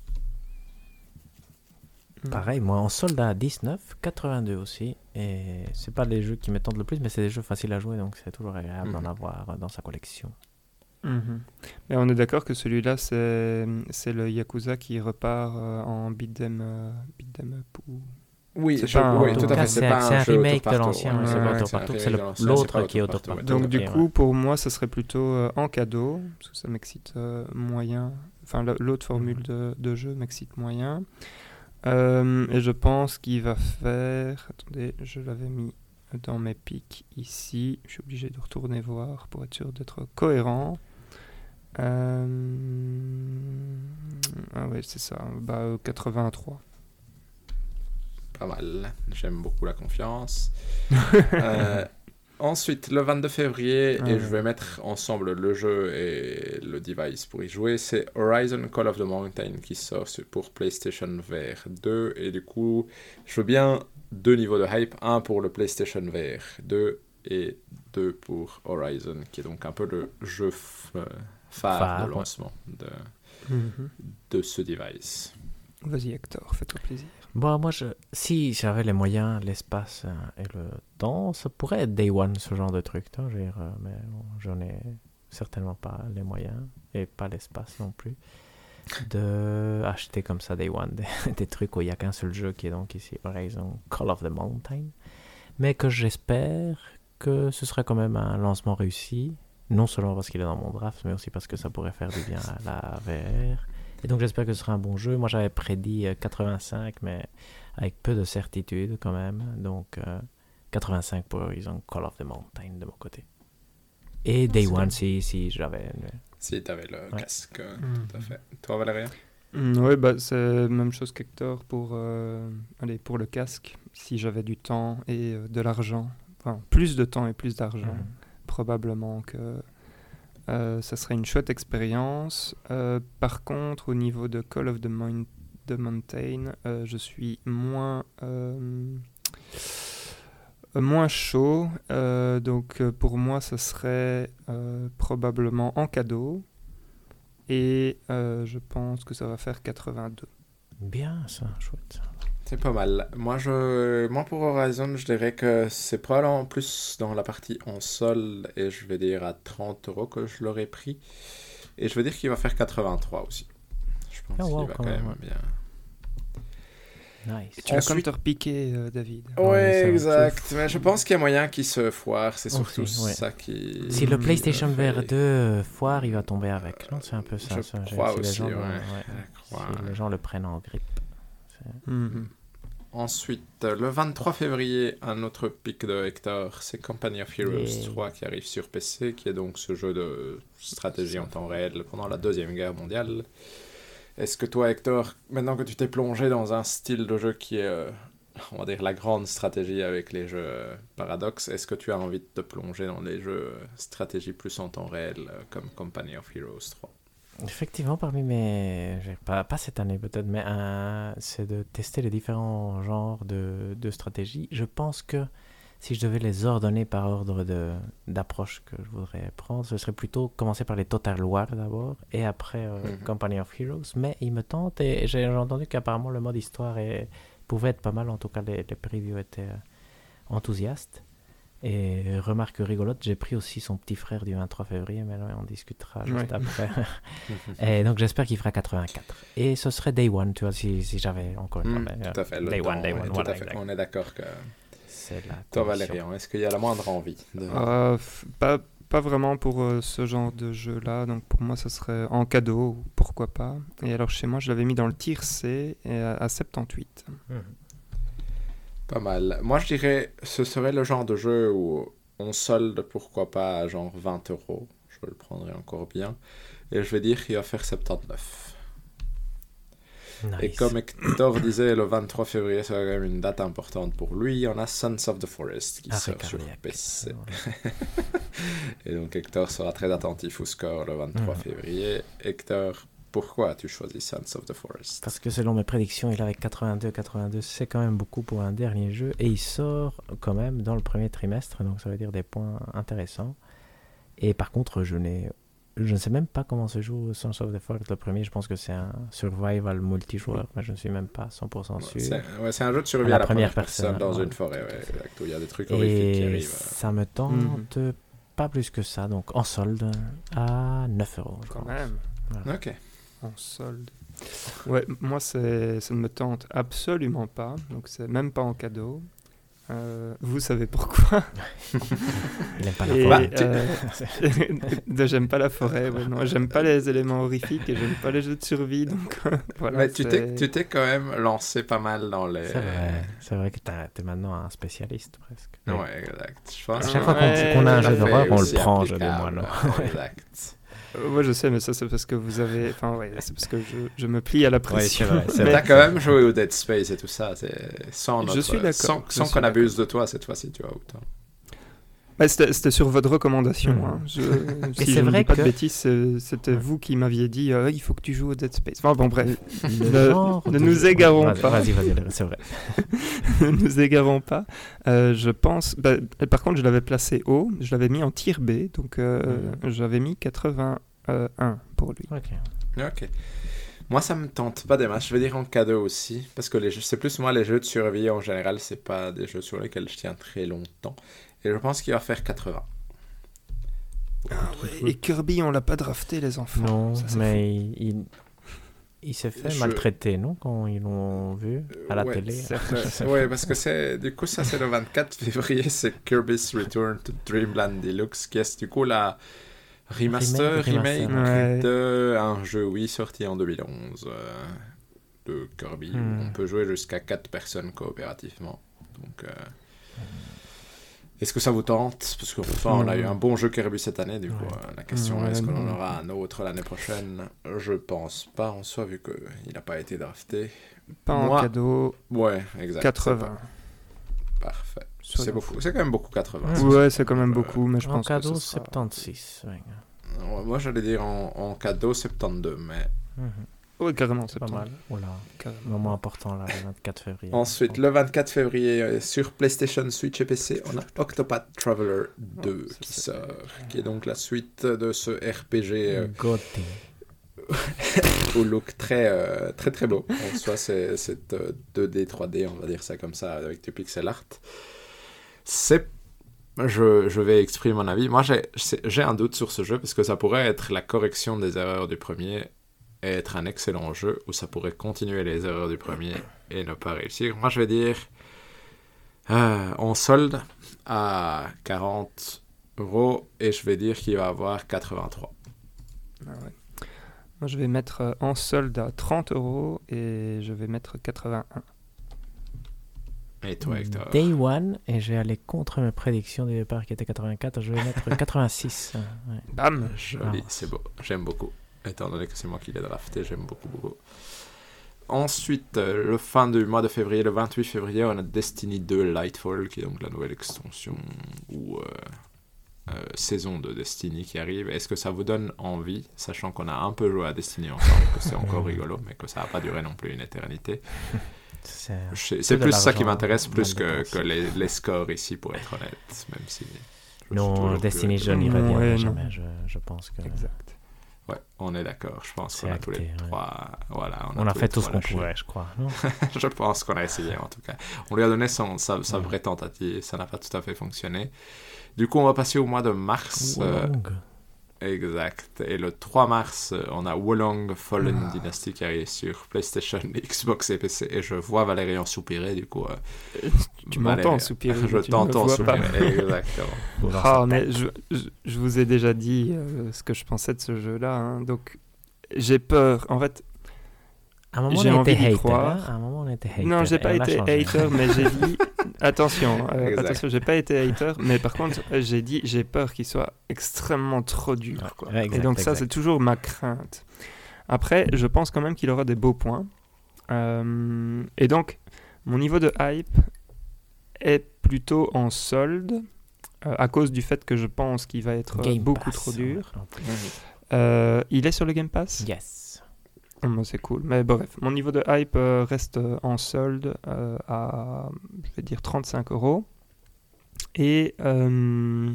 Pareil, moi en solde à 19, 82 aussi. Et c'est pas les jeux qui me tentent le plus, mais c'est des jeux faciles à jouer, donc c'est toujours agréable d'en Mhm. avoir dans sa collection. Mhm. Mais on est d'accord que celui-là, c'est c'est le Yakuza qui repart euh, en beat'em euh, beat'em up ou... Oui, C'est pas un oui, tour tout à par fait. tour. C'est pas c'est un, un jeu remake tour de l'ancien, ouais. c'est Ouais, pas le- l'autre qui est au par tour par ouais. tour. Donc du coup, ouais. pour moi, ça serait plutôt euh, en cadeau, parce que ça m'excite euh, moyen. Enfin, l'autre formule de, de jeu m'excite moyen. Euh, et je pense qu'il va faire... Attendez, je l'avais mis dans mes pics ici. Je suis obligé de retourner voir pour être sûr d'être cohérent. Euh, Ah ouais, c'est ça. Bah, euh, 83. Pas mal. J'aime beaucoup la confiance. *laughs* Euh, ensuite, le 22 février, Ah et ouais. je vais mettre ensemble le jeu et le device pour y jouer, c'est Horizon Call of the Mountain qui sort pour PlayStation VR 2. Et du coup, je veux bien deux niveaux de hype. Un pour le PlayStation VR 2 et deux pour Horizon, qui est donc un peu le jeu euh, phare, Phare, de ouais. lancement de, de ce device. Vas-y Hector, fais-toi plaisir. Bon, moi, je... si j'avais les moyens, l'espace euh, et le temps, ça pourrait être Day One, ce genre de truc. vois, je veux dire, euh, mais j'en ai certainement pas les moyens et pas l'espace non plus de acheter comme ça Day One *laughs* des, des trucs où il n'y a qu'un seul jeu qui est donc ici Horizon Call of the Mountain. Mais que j'espère que ce serait quand même un lancement réussi. Non seulement parce qu'il est dans mon draft, mais aussi parce que ça pourrait faire du bien à la VR. Et donc j'espère que ce sera un bon jeu. Moi j'avais prédit euh, 85, mais avec peu de certitude quand même. Donc euh, 85 pour Horizon Call of the Mountain de mon côté. Et Day c'est One si, si j'avais... Si tu avais le Ouais. casque, euh, Mhm. tout à fait. Toi, Valérien oui, bah, c'est la même chose qu'Hector pour, euh, allez, pour le casque. Si j'avais du temps et euh, de l'argent, enfin plus de temps et plus d'argent, Mhm. probablement que euh, ça serait une chouette expérience. Euh, par contre, au niveau de Call of the, the Mountain, euh, je suis moins, moins chaud. Donc pour moi, ce serait probablement en cadeau. Et je pense que ça va faire 82. Bien ça, chouette. C'est pas mal. Moi, je... Moi, pour Horizon, je dirais que c'est probablement plus dans la partie en sol, et je vais dire à 30 euros que je l'aurais pris. Et je vais dire qu'il va faire 83 aussi. Je pense qu'il wow, va quand quand même, bien. Nice. Tu vas Ensuite- comme te repiquer, euh, David. Ouais, Ouais, ça- exact. Mais je pense qu'il y a moyen qu'il se foire. C'est surtout Aussi, ouais. ça qui. Si le. PlayStation fait- VR 2 euh, foire, il va tomber avec. Non, c'est un peu ça. Je ça, crois si les aussi, gens, ouais. le- Je crois, si les gens le prennent en grippe. Ensuite, le 23 février, un autre pic de Hector, c'est Company of Heroes Yeah. 3 qui arrive sur PC, qui est donc ce jeu de stratégie en temps réel pendant la Deuxième Guerre mondiale. Est-ce que toi, Hector, maintenant que tu t'es plongé dans un style de jeu qui est, euh, on va dire, la grande stratégie avec les jeux euh, Paradox, est-ce que tu as envie de te plonger dans les jeux euh, stratégie plus en temps réel, euh, comme Company of Heroes 3 Effectivement, parmi mes. Pas, pas cette année peut-être, mais c'est de tester les différents genres de, de stratégie. Je pense que si je devais les ordonner par ordre d'approche que je voudrais prendre, ce serait plutôt commencer par les Total War d'abord et après euh, Mhm. Company of Heroes. Mais il me tente et j'ai entendu qu'apparemment le mode histoire est- pouvait être pas mal. En tout cas, les, les previews étaient euh, enthousiastes. Et remarque rigolote, j'ai pris aussi son petit frère du 23 février, mais là, on discutera juste Ouais. après. *laughs* *laughs* Et donc j'espère qu'il fera 84. Et ce serait Day One, tu vois, si, si j'avais encore une euh, Tout à fait. Day temps, One, Day One, tout voilà, à fait. On est d'accord que C'est la toi. Valérian, est-ce qu'il y a la moindre envie de... Euh, f- pas, pas vraiment pour euh, ce genre de jeu-là. Donc pour moi, ça serait en cadeau, pourquoi pas. Et alors chez moi, je l'avais mis dans le tir C et à, à 78. Mhm. Pas mal. Moi, je dirais, ce serait le genre de jeu où on solde, pourquoi pas, à genre 20 euros. Je le prendrais encore bien. Et je vais dire qu'il va faire 79. Et Nice. comme Hector *coughs* disait, le 23 février sera quand même une date importante pour lui. On a Sons of the Forest qui sort sur. PC. *laughs* Et donc Hector sera très attentif au score le 23 Mhm. février. Hector, pourquoi as-tu choisi Sons of the Forest? Parce que selon mes prédictions, il avait 82, 82, c'est quand même beaucoup pour un dernier jeu. Et il sort quand même dans le premier trimestre, donc ça veut dire des points intéressants. Et par contre, je n'ai... Je ne sais même pas comment se joue Sons of the Forest le premier. Je pense que c'est un survival multijoueur, mais je ne suis même pas 100% sûr. C'est ouais, un jeu de survie À à la la première, première personne, personne, dans ouais. une forêt. Ouais, exact, où il y a des trucs horrifiques qui arrivent. ça me tente pas plus que ça, donc en solde à 9 euros. Quand pense. même. Ok. En solde. Ouais, moi, ça ne me tente absolument pas. Donc, c'est même pas en cadeau. Euh, vous savez pourquoi? *laughs* Il aime pas la forêt. euh, *laughs* de- J'aime pas la forêt. ouais, non, j'aime pas les éléments horrifiques et j'aime pas les jeux de survie. Donc, euh, voilà. Mais tu t'es, tu t'es quand même lancé pas mal dans les. C'est vrai, vrai que t'es maintenant un spécialiste presque. Ouais, exact. Je pense À chaque que- fois qu'on a un jeu d'horreur, on le prend, je dis applicable, moi, Exact. Euh, ouais, je sais, mais ça, c'est parce que vous avez. Enfin, ouais, c'est parce que je, je me plie à la pression. c'est *laughs* vrai, c'est Mais- Mais t'as quand même joué au Dead Space et tout ça, c'est sans Je notre, suis d'accord, sans, je sans suis qu'on abuse de toi cette fois-ci, tu vois autant. Ouais, c'était, sur votre recommandation. Mhm. hein. Je, *laughs* Et si je ne vrai dis pas que- de bêtises, c'était Ouais. vous qui m'aviez dit euh, il faut que tu joues au Dead Space. Enfin bon, bref, Le Ne- nous jeu- égarons pas. Vas-y, vas-y, c'est vrai. *laughs* ne nous égarons pas. Euh, je pense. bah, par contre, je l'avais placé haut. Je l'avais mis en tir B. Donc, euh, Mhm. j'avais mis 81 pour lui. Ok. Ok. Moi, ça me tente pas des masses. Je vais dire en cadeau aussi, parce que les jeux, c'est plus moi les jeux de survie en général, c'est pas des jeux sur lesquels je tiens très longtemps. Et je pense qu'il va faire 80. Et Kirby, on l'a pas drafté, les enfants. Non, Ça, mais il, il, il s'est fait Je- maltraiter, non Quand ils l'ont vu à la ouais, télé. certes. *laughs* ouais, parce que c'est du coup ça c'est le 24 février, c'est Kirby's Return to Dreamland Deluxe, qui est du coup la remaster, Remake, remake. Ouais. de un jeu oui sorti en 2011 euh, de Kirby. Hmm. On peut jouer jusqu'à 4 personnes coopérativement. Donc euh, est-ce que ça vous tente? Parce qu'enfin, on a eu un bon jeu Kirby cette année, du coup, Ouais. euh, la question Ouais, est-ce qu'on en aura un autre l'année prochaine? Je pense pas en soi, vu qu'il n'a pas été drafté. Pas en cadeau. Ouais, exact. 80. c'est pas- Parfait. C'est beaucoup. C'est quand même beaucoup 80. Ouais. Ouais, c'est quand même Euh, beaucoup, mais je en pense cadeau, que ce sera- 76. ouais. Ouais, Moi, j'allais dire en, en cadeau 72, mais Mhm. Ouais, carrément, C'est pas 70. mal. Carrément. moment important là, le 24 février. Ensuite, le 24 février, euh, sur PlayStation, Switch et PC, on a Octopath Traveler 2 Oh, ça, qui sort, qui est donc la suite de ce RPG euh, *laughs* au look très, euh, très très beau. En soi, c'est c'est, euh, 2D, 3D, on va dire ça comme ça, avec du pixel art. C'est... Je, je vais exprimer mon avis. Moi, j'ai un doute sur ce jeu, parce que ça pourrait être la correction des erreurs du premier et être un excellent jeu, ou ça pourrait continuer les erreurs du premier et ne pas réussir. Moi, je vais dire... euh, en solde à 40 euros, et je vais dire qu'il va avoir 83. Ah ouais. Moi, je vais mettre euh, en solde à 30 euros et je vais mettre 81. Et toi, Hector Day One, et je vais aller contre mes prédictions du départ qui était 84, je vais mettre 86. ouais. Bam Joli, c'est beau. J'aime beaucoup. Étant donné que c'est moi qui l'ai drafté, j'aime beaucoup, beaucoup. Ensuite, euh, le fin du mois de février, le 28 février, on a Destiny 2 Lightfall, qui est donc la nouvelle extension ou euh, euh, saison de Destiny qui arrive. Est-ce que ça vous donne envie, sachant qu'on a un peu joué à Destiny ensemble, que c'est encore *laughs* rigolo, mais que ça n'a pas duré non plus une éternité? *laughs* C'est plus ça qui m'intéresse plus que, les, les scores ici, pour être honnête, même si... je Non, Destiny, je bien non. jamais. Je, je pense que Exact. Ouais, on est d'accord. Je pense qu'on a tous les ouais. trois. Voilà, on a fait tout ce qu'on pouvait, je crois. non *laughs* je pense qu'on a essayé en tout cas. On lui a donné son, sa, sa Ouais. vraie tentative. Ça n'a pas tout à fait fonctionné. Du coup, on va passer au mois de mars. euh. Exact. Et le 3 mars, euh, on a Wolong Fallen Ah. Dynasty qui arrive sur PlayStation, *laughs* Xbox et PC. Et je vois Valérie en soupirer, du coup. euh, Tu Valérie- m'entends soupirer. *laughs* Je tu t'entends pas. soupirer. *laughs* Exactement. Ah, mais je, je, je vous ai déjà dit euh, ce que je pensais de ce jeu-là. hein. Donc, j'ai peur. En fait, À un moment, J'ai on envie était hater. croire. hein. À un moment, on était hater. Non, j'ai pas été hater, mais j'ai dit *laughs* attention, euh, attention, j'ai pas été hater, mais par contre, euh, j'ai dit j'ai peur qu'il soit extrêmement trop dur. Ouais, quoi. ouais, exact, et donc ça, c'est toujours ma crainte. Après, je pense quand même qu'il aura des beaux points. Euh, et donc, mon niveau de hype est plutôt en solde euh, à cause du fait que je pense qu'il va être Game beaucoup Pass, trop dur. Euh, il est sur le Game Pass? Yes. Oh, bah, c'est cool. Mais bref, mon niveau de hype euh, reste euh, en solde euh, à, je vais dire, 35 euros. Et, euh,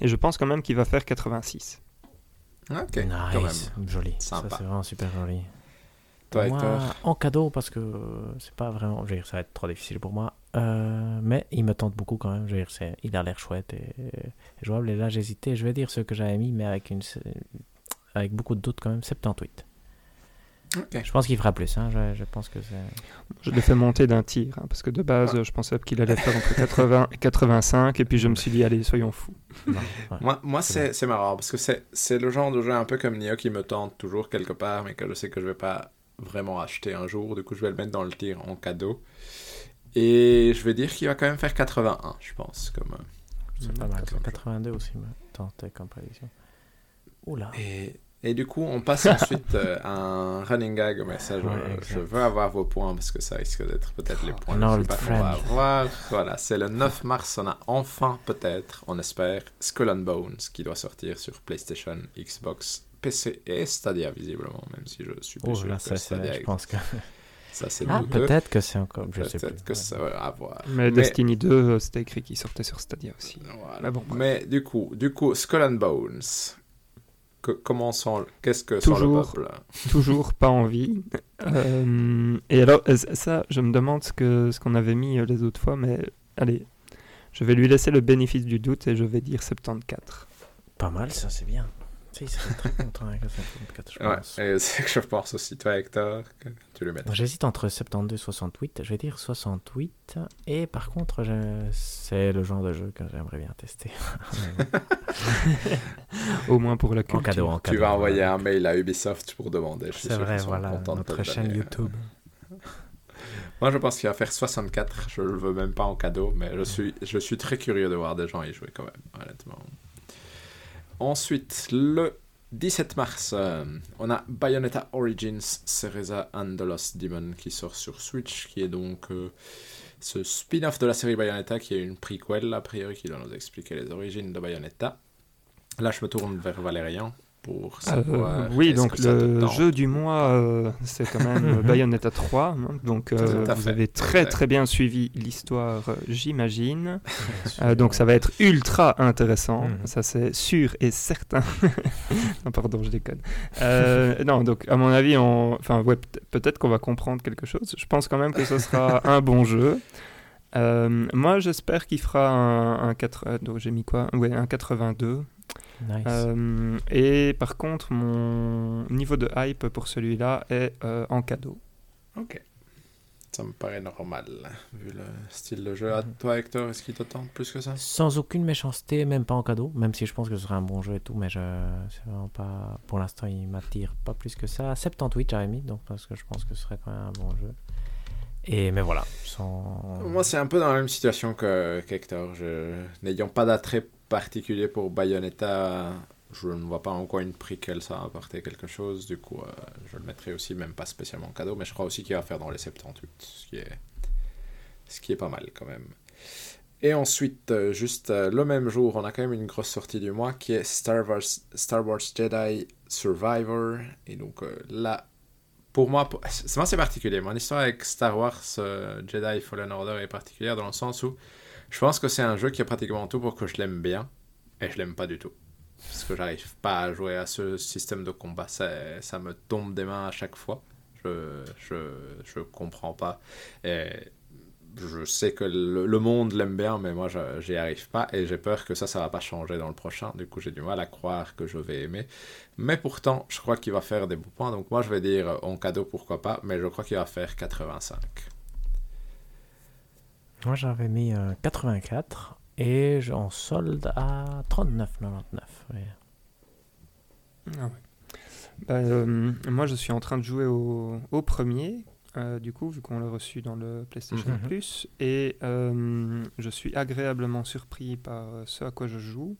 et je pense quand même qu'il va faire 86. Ok, quand même. Nice. Joli. Sympa. Ça, c'est vraiment super joli. Toi, moi, Hector en cadeau, parce que c'est pas vraiment. Je veux dire, ça va être trop difficile pour moi. Euh, mais il me tente beaucoup quand même. Je veux dire, c'est- il a l'air chouette et, et jouable. Et là, j'hésitais. Je vais dire ce que j'avais mis, mais avec, une, avec beaucoup de doutes quand même. 78. Je pense qu'il fera plus. Hein. Je, je pense que c'est. Je l'ai fait monter d'un tir, hein, parce que de base, je pensais qu'il allait faire entre 80 et 85, et puis je me suis dit, allez, soyons fous. Non, ouais. Moi, moi C'est marrant parce que c'est c'est le genre de jeu un peu comme Nioh qui me tente toujours quelque part, mais que je sais que je vais pas vraiment acheter un jour. Du coup, je vais le mettre dans le tir en cadeau. Et je vais dire qu'il va quand même faire 81, je pense. Comme, euh, C'est pas mal. comme jeu. 82 aussi me tentait comme prédiction. Oula. Et, et du coup, on passe *laughs* ensuite euh, à un running gag, mais ça, je, Ouais, exact. je veux avoir vos points parce que ça risque d'être peut-être les points Un les plus old bas qu'on va avoir. Voilà, c'est le 9 mars, on a enfin, peut-être, on espère, Skull and Bones qui doit sortir sur PlayStation, Xbox, PC et Stadia, visiblement, même si je suis plus Oh sûr là, que ça, Stadia c'est. Je pense que. Ça, c'est Ah, peut-être que c'est encore. Je sais Peut-être plus. que ça va avoir. Mais, Destiny 2, euh, c'était écrit qu'il sortait sur Stadia aussi. Voilà. Mais bon. Mais du coup, du coup, Skull and Bones. Que- comment sent, qu'est-ce que sent le Toujours. peuple? Toujours pas envie. *laughs* Euh, et alors, euh, ça, je me demande ce que ce qu'on avait mis euh, les autres fois, mais allez, je vais lui laisser le bénéfice du doute et je vais dire 74. Pas mal, ça, c'est bien. Tu sais, il serait très content avec le 54, je Ouais, pense. et c'est que je pense aussi, toi, Hector, que tu le. Moi, J'hésite entre 72 et 68. Je vais dire 68. Et par contre, je- c'est le genre de jeu que j'aimerais bien tester. *laughs* Au moins pour la en culture. cadeau, en cadeau. Tu vas envoyer un mail à Ubisoft pour demander. C'est vrai, voilà, notre chaîne. YouTube. Moi, je pense qu'il va faire 64. Je le veux même pas en cadeau, mais je suis, je suis très curieux de voir des gens y jouer quand même, honnêtement. Ensuite, le 17 mars, euh, on a Bayonetta Origins Cereza and the Lost Demon qui sort sur Switch, qui est donc euh, ce spin-off de la série Bayonetta qui est une prequel, a priori, qui doit nous expliquer les origines de Bayonetta. Là, je me tourne vers Valérian pour Euh, oui, donc le jeu du mois, euh, c'est quand même *laughs* Bayonetta 3. hein. donc euh, vous avez très très bien suivi l'histoire, j'imagine. *laughs* Donc ça va être ultra intéressant, Mhm. ça c'est sûr et certain. *laughs* non, pardon, je déconne. Non, donc à mon avis, on... enfin, ouais, peut-être qu'on va comprendre quelque chose. Je pense quand même que ce sera un bon jeu. Moi, j'espère qu'il fera un, un 4... donc j'ai mis quoi? Ouais, un 82. Nice. Euh, et par contre, mon niveau de hype pour celui-là est euh, en cadeau. Ok. Ça me paraît normal, vu le style de jeu. À toi, Hector, est-ce qu'il te tente plus que ça? Sans aucune méchanceté, même pas en cadeau, même si je pense que ce serait un bon jeu et tout, mais je, c'est vraiment pas, pour l'instant, il m'attire pas plus que ça. 78 j'avais mis, donc parce que je pense que ce serait quand même un bon jeu. Et mais voilà, sans. Moi, c'est un peu dans la même situation que qu'Hector. Je... N'ayant pas d'attrait particulier pour Bayonetta, je ne vois pas en quoi une prequel ça apporter quelque chose. Du coup, euh, je le mettrai aussi, même pas spécialement en cadeau, mais je crois aussi qu'il va faire dans les 78, ce qui est, pas mal quand même. Et ensuite, euh, juste euh, le même jour, on a quand même une grosse sortie du mois qui est Star Wars, Star Wars Jedi Survivor. Et donc là, pour moi, c'est c'est particulier. Mon histoire avec Star Wars Jedi Fallen Order est particulière dans le sens où je pense que c'est un jeu qui a pratiquement tout pour que je l'aime bien et je l'aime pas du tout. Parce que j'arrive pas à jouer à ce système de combat, ça, me tombe des mains à chaque fois. Je, je, je comprends pas. Et je sais que le, monde l'aime bien, mais moi j'y arrive pas et j'ai peur que ça, ça va pas changer dans le prochain. Du coup, j'ai du mal à croire que je vais aimer. Mais pourtant, je crois qu'il va faire des bons points. Donc moi, je vais dire en cadeau, pourquoi pas, mais je crois qu'il va faire 85. Moi j'avais mis euh, 84 et je- en solde à 39,99. ouais. Ah Bah, euh, moi, je suis en train de jouer au, au premier, euh, du coup, vu qu'on l'a reçu dans le PlayStation Mhm. Plus, et euh, je suis agréablement surpris par ce à quoi je joue.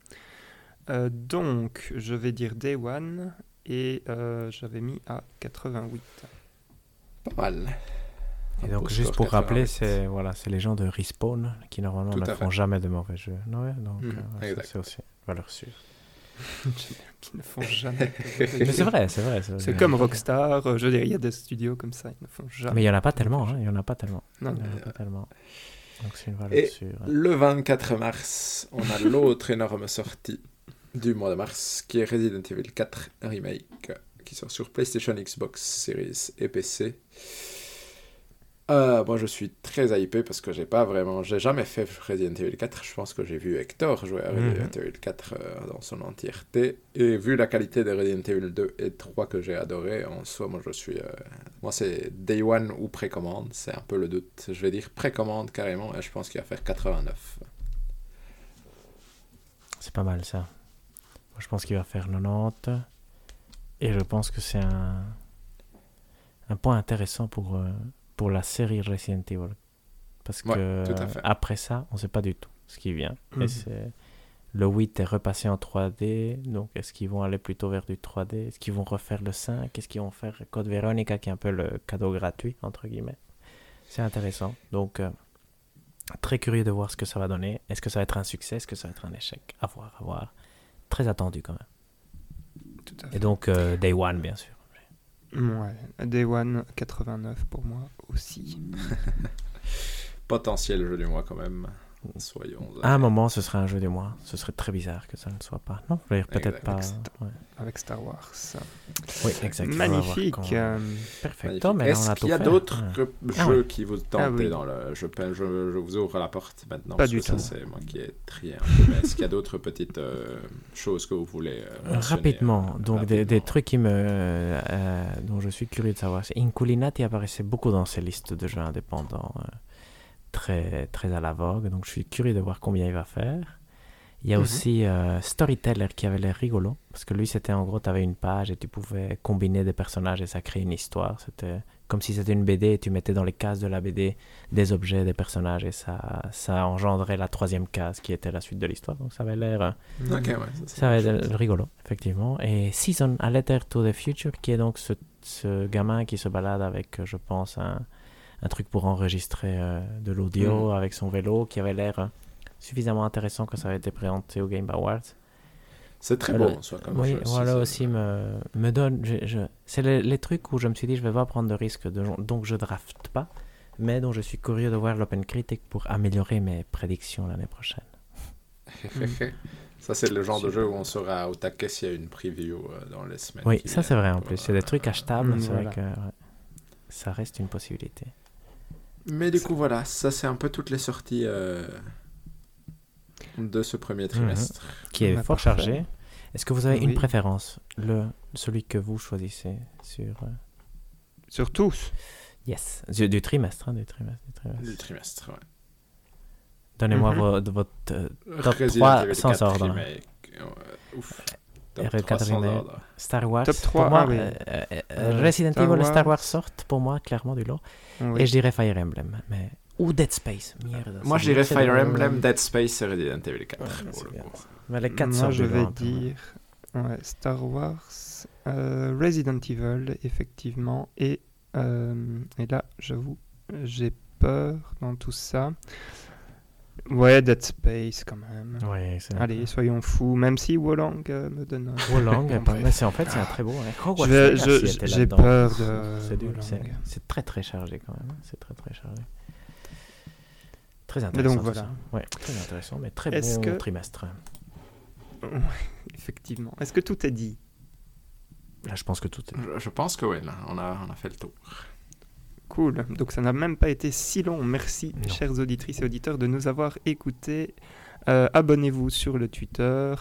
Euh, donc, je vais dire Day One, et euh, j'avais mis à 88. Pas mal. Et donc, juste pour rappeler, 88. c'est voilà, les gens de Respawn qui normalement ne font fait. jamais de mauvais jeux. Ouais, donc euh, c'est aussi valeur sûre. *laughs* qui ne font jamais. Mais c'est vrai, c'est vrai. C'est comme Rockstar, euh, je veux dire, il y a des studios comme ça, ils ne font jamais. Mais il n'y en a pas tellement, hein, il n'y en a pas tellement. Non, Il y en a Euh, pas tellement. Donc c'est une valeur Et sûre. Le 24 mars, on a l'autre énorme sortie du mois de mars, qui est Resident Evil 4 Remake, qui sort sur PlayStation, Xbox Series et PC. Euh, moi, je suis très hypé parce que j'ai pas vraiment, j'ai jamais fait Resident Evil 4. Je pense que j'ai vu Hector jouer à Resident Mhm. Evil 4 euh, dans son entièreté. Et vu la qualité de Resident Evil 2 et 3 que j'ai adoré, en soi, moi, je suis, euh, moi, c'est Day One ou précommande. C'est un peu le doute. Je vais dire précommande carrément, et je pense qu'il va faire 89. C'est pas mal ça. Moi, je pense qu'il va faire 90. Et je pense que c'est un, un point intéressant pour, euh, pour la série Resident Evil. Parce Ouais, que après ça, on sait pas du tout ce qui vient. Et c'est- le 8 est repassé en 3D. Donc, est-ce qu'ils vont aller plutôt vers du 3D Est-ce qu'ils vont refaire le 5 Est-ce qu'ils vont faire Code Veronica, qui est un peu le cadeau gratuit, entre guillemets? C'est intéressant. Donc, euh, très curieux de voir ce que ça va donner. Est-ce que ça va être un succès? Est-ce que ça va être un échec? À voir, à voir. Très attendu quand même. Tout à fait. Et donc, euh, Day One, bien sûr. Ouais, Day One 89 pour moi aussi. *laughs* Potentiel jeu du mois quand même. Soyons. À un moment, ce serait un jeu du mois. Ce serait très bizarre que ça ne soit pas. Non, peut-être pas. Ouais. Avec Star Wars. Oui, exactement. Magnifique. quand- euh, Perfecto, Est-ce a qu'il y a d'autres Ouais. jeux Ah ouais. qui vous tentent Ah oui. dans le. Je, je, je vous ouvre la porte maintenant. Pas parce du que ça, tout. c'est moi qui ai trié un peu. Mais est-ce qu'il y a d'autres petites euh, choses que vous voulez. euh, Rapidement, euh, donc des, trucs qui me, euh, dont je suis curieux de savoir. Inculinati apparaissait beaucoup dans ces listes de jeux indépendants, euh, très, très à la vogue. Donc je suis curieux de voir combien il va faire. Il y a Mhm. aussi euh, Storyteller qui avait l'air rigolo, parce que lui c'était en gros, tu avais une page et tu pouvais combiner des personnages et ça créait une histoire. C'était comme si c'était une BD et tu mettais dans les cases de la BD des objets, des personnages et ça, ça engendrait la troisième case qui était la suite de l'histoire. Donc ça avait l'air... euh, ouais. ça chose. rigolo, effectivement. Et Season, A Letter to the Future, qui est donc ce, ce gamin qui se balade avec, euh, je pense, un, un truc pour enregistrer euh, de l'audio Mhm. avec son vélo, qui avait l'air euh, suffisamment intéressant que ça avait été présenté au Game Awards. C'est très Voilà. beau en soi comme oui, jeu voilà c'est- aussi me, me donne... je- je- C'est les, les trucs où je me suis dit, je vais pas prendre de risque, de, donc je drafte pas, mais dont je suis curieux de voir l'Open Critic pour améliorer mes prédictions l'année prochaine. *laughs* Ça, c'est le genre de jeu où on sera au taquet s'il y a une preview euh, dans les semaines. Oui, ça c'est vrai en plus. A des trucs achetables, mm, c'est voilà. vrai que ouais, ça reste une possibilité. Mais du coup, voilà, ça c'est un peu toutes les sorties euh, de ce premier trimestre. Qui est Bah, fort parfait. chargé. Est-ce que vous avez une préférence le, Celui que vous choisissez sur... euh, Sur tous. Yes, du, du trimestre, hein, du trimestre. du trimestre. Du trimestre, ouais. Donnez-moi Mhm. votre... euh, Top Resident 3 Evil sans 4 ordre. remake. Ouais, Ouf. Top R4 3 sans remake. ordre. Star Wars. Top 3, pour moi, ah oui. euh, euh, euh, Resident Star Evil et Star Wars. Sortent pour moi clairement du lot. Oui. Et je dirais Fire Emblem. Mais... Ou Dead Space. Merde. Moi, je dirais Fire le- Emblem, Dead Space et Resident Evil 4. Ouais, pour c'est le bien. coup. Mais les 4 Moi, je vais dire ouais, Star Wars, euh, Resident Evil, effectivement. Et, euh, et là, j'avoue, j'ai peur dans tout ça. Ouais, Dead Space quand même. Ouais. Allez, soyons fous. Même si Wolang euh, me donne. un- Wolang, *laughs* mais c'est en fait c'est un très beau. hein. Était j'ai peur de C'est très très chargé quand même. hein. C'est très très chargé. Très Mais intéressant. donc voilà. Ouais, très intéressant, mais très bon que- trimestre. Ouais, effectivement. Est-ce que tout est dit? Là, je pense que tout est. Je, je pense que oui, là, on a, on a fait le tour. Cool. Donc ça n'a même pas été si long. Merci, Non. chères auditrices et auditeurs, de nous avoir écoutés. Euh, abonnez-vous sur le Twitter,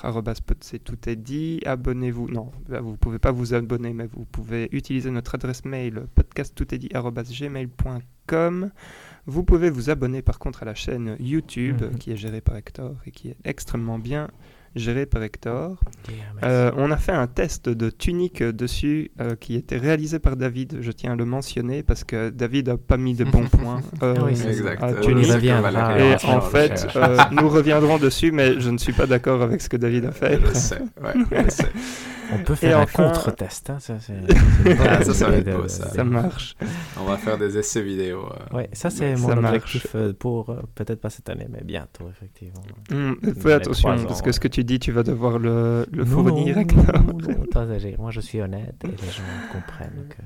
c'est tout est dit. Abonnez-vous. Non, là, vous pouvez pas vous abonner, mais vous pouvez utiliser notre adresse mail podcasttoutestdit@gmail.com. Vous pouvez vous abonner par contre à la chaîne YouTube Mhm. qui est gérée par Hector et qui est extrêmement bien géré par Hector. Yeah. Euh, on a fait un test de tunique dessus euh, qui était réalisé par David. Je tiens à le mentionner parce que David a pas mis de bons *laughs* points. euh, Ah oui, c'est Exact. à Euh, tunique. Et Ah, en fait, euh, nous reviendrons dessus, mais je ne suis pas d'accord avec ce que David a fait. Je sais, ouais, je sais. *laughs* On peut faire un enfin- contre-test. hein, ça, Ah, *laughs* ça, ça va idée être beau, de- ça. Ça marche. On va faire des essais vidéo. euh. Ouais, ça c'est mon objectif euh, pour euh, peut-être pas cette année, mais bientôt effectivement. Les fais attention ans, parce que ouais. ce que tu dis, tu vas devoir le, le Non, fournir. non, non. Moi je suis honnête et les gens comprennent que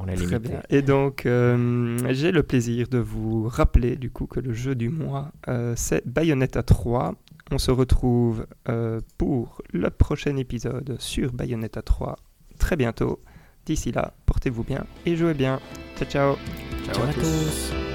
on est Très limité. bien. Et donc, euh, j'ai le plaisir de vous rappeler du coup que le jeu du mois, euh, c'est Bayonetta 3. On se retrouve euh, pour le prochain épisode sur Bayonetta 3 très bientôt. D'ici là, portez-vous bien et jouez bien. Ciao ciao Ciao, Ciao à à tous. tous.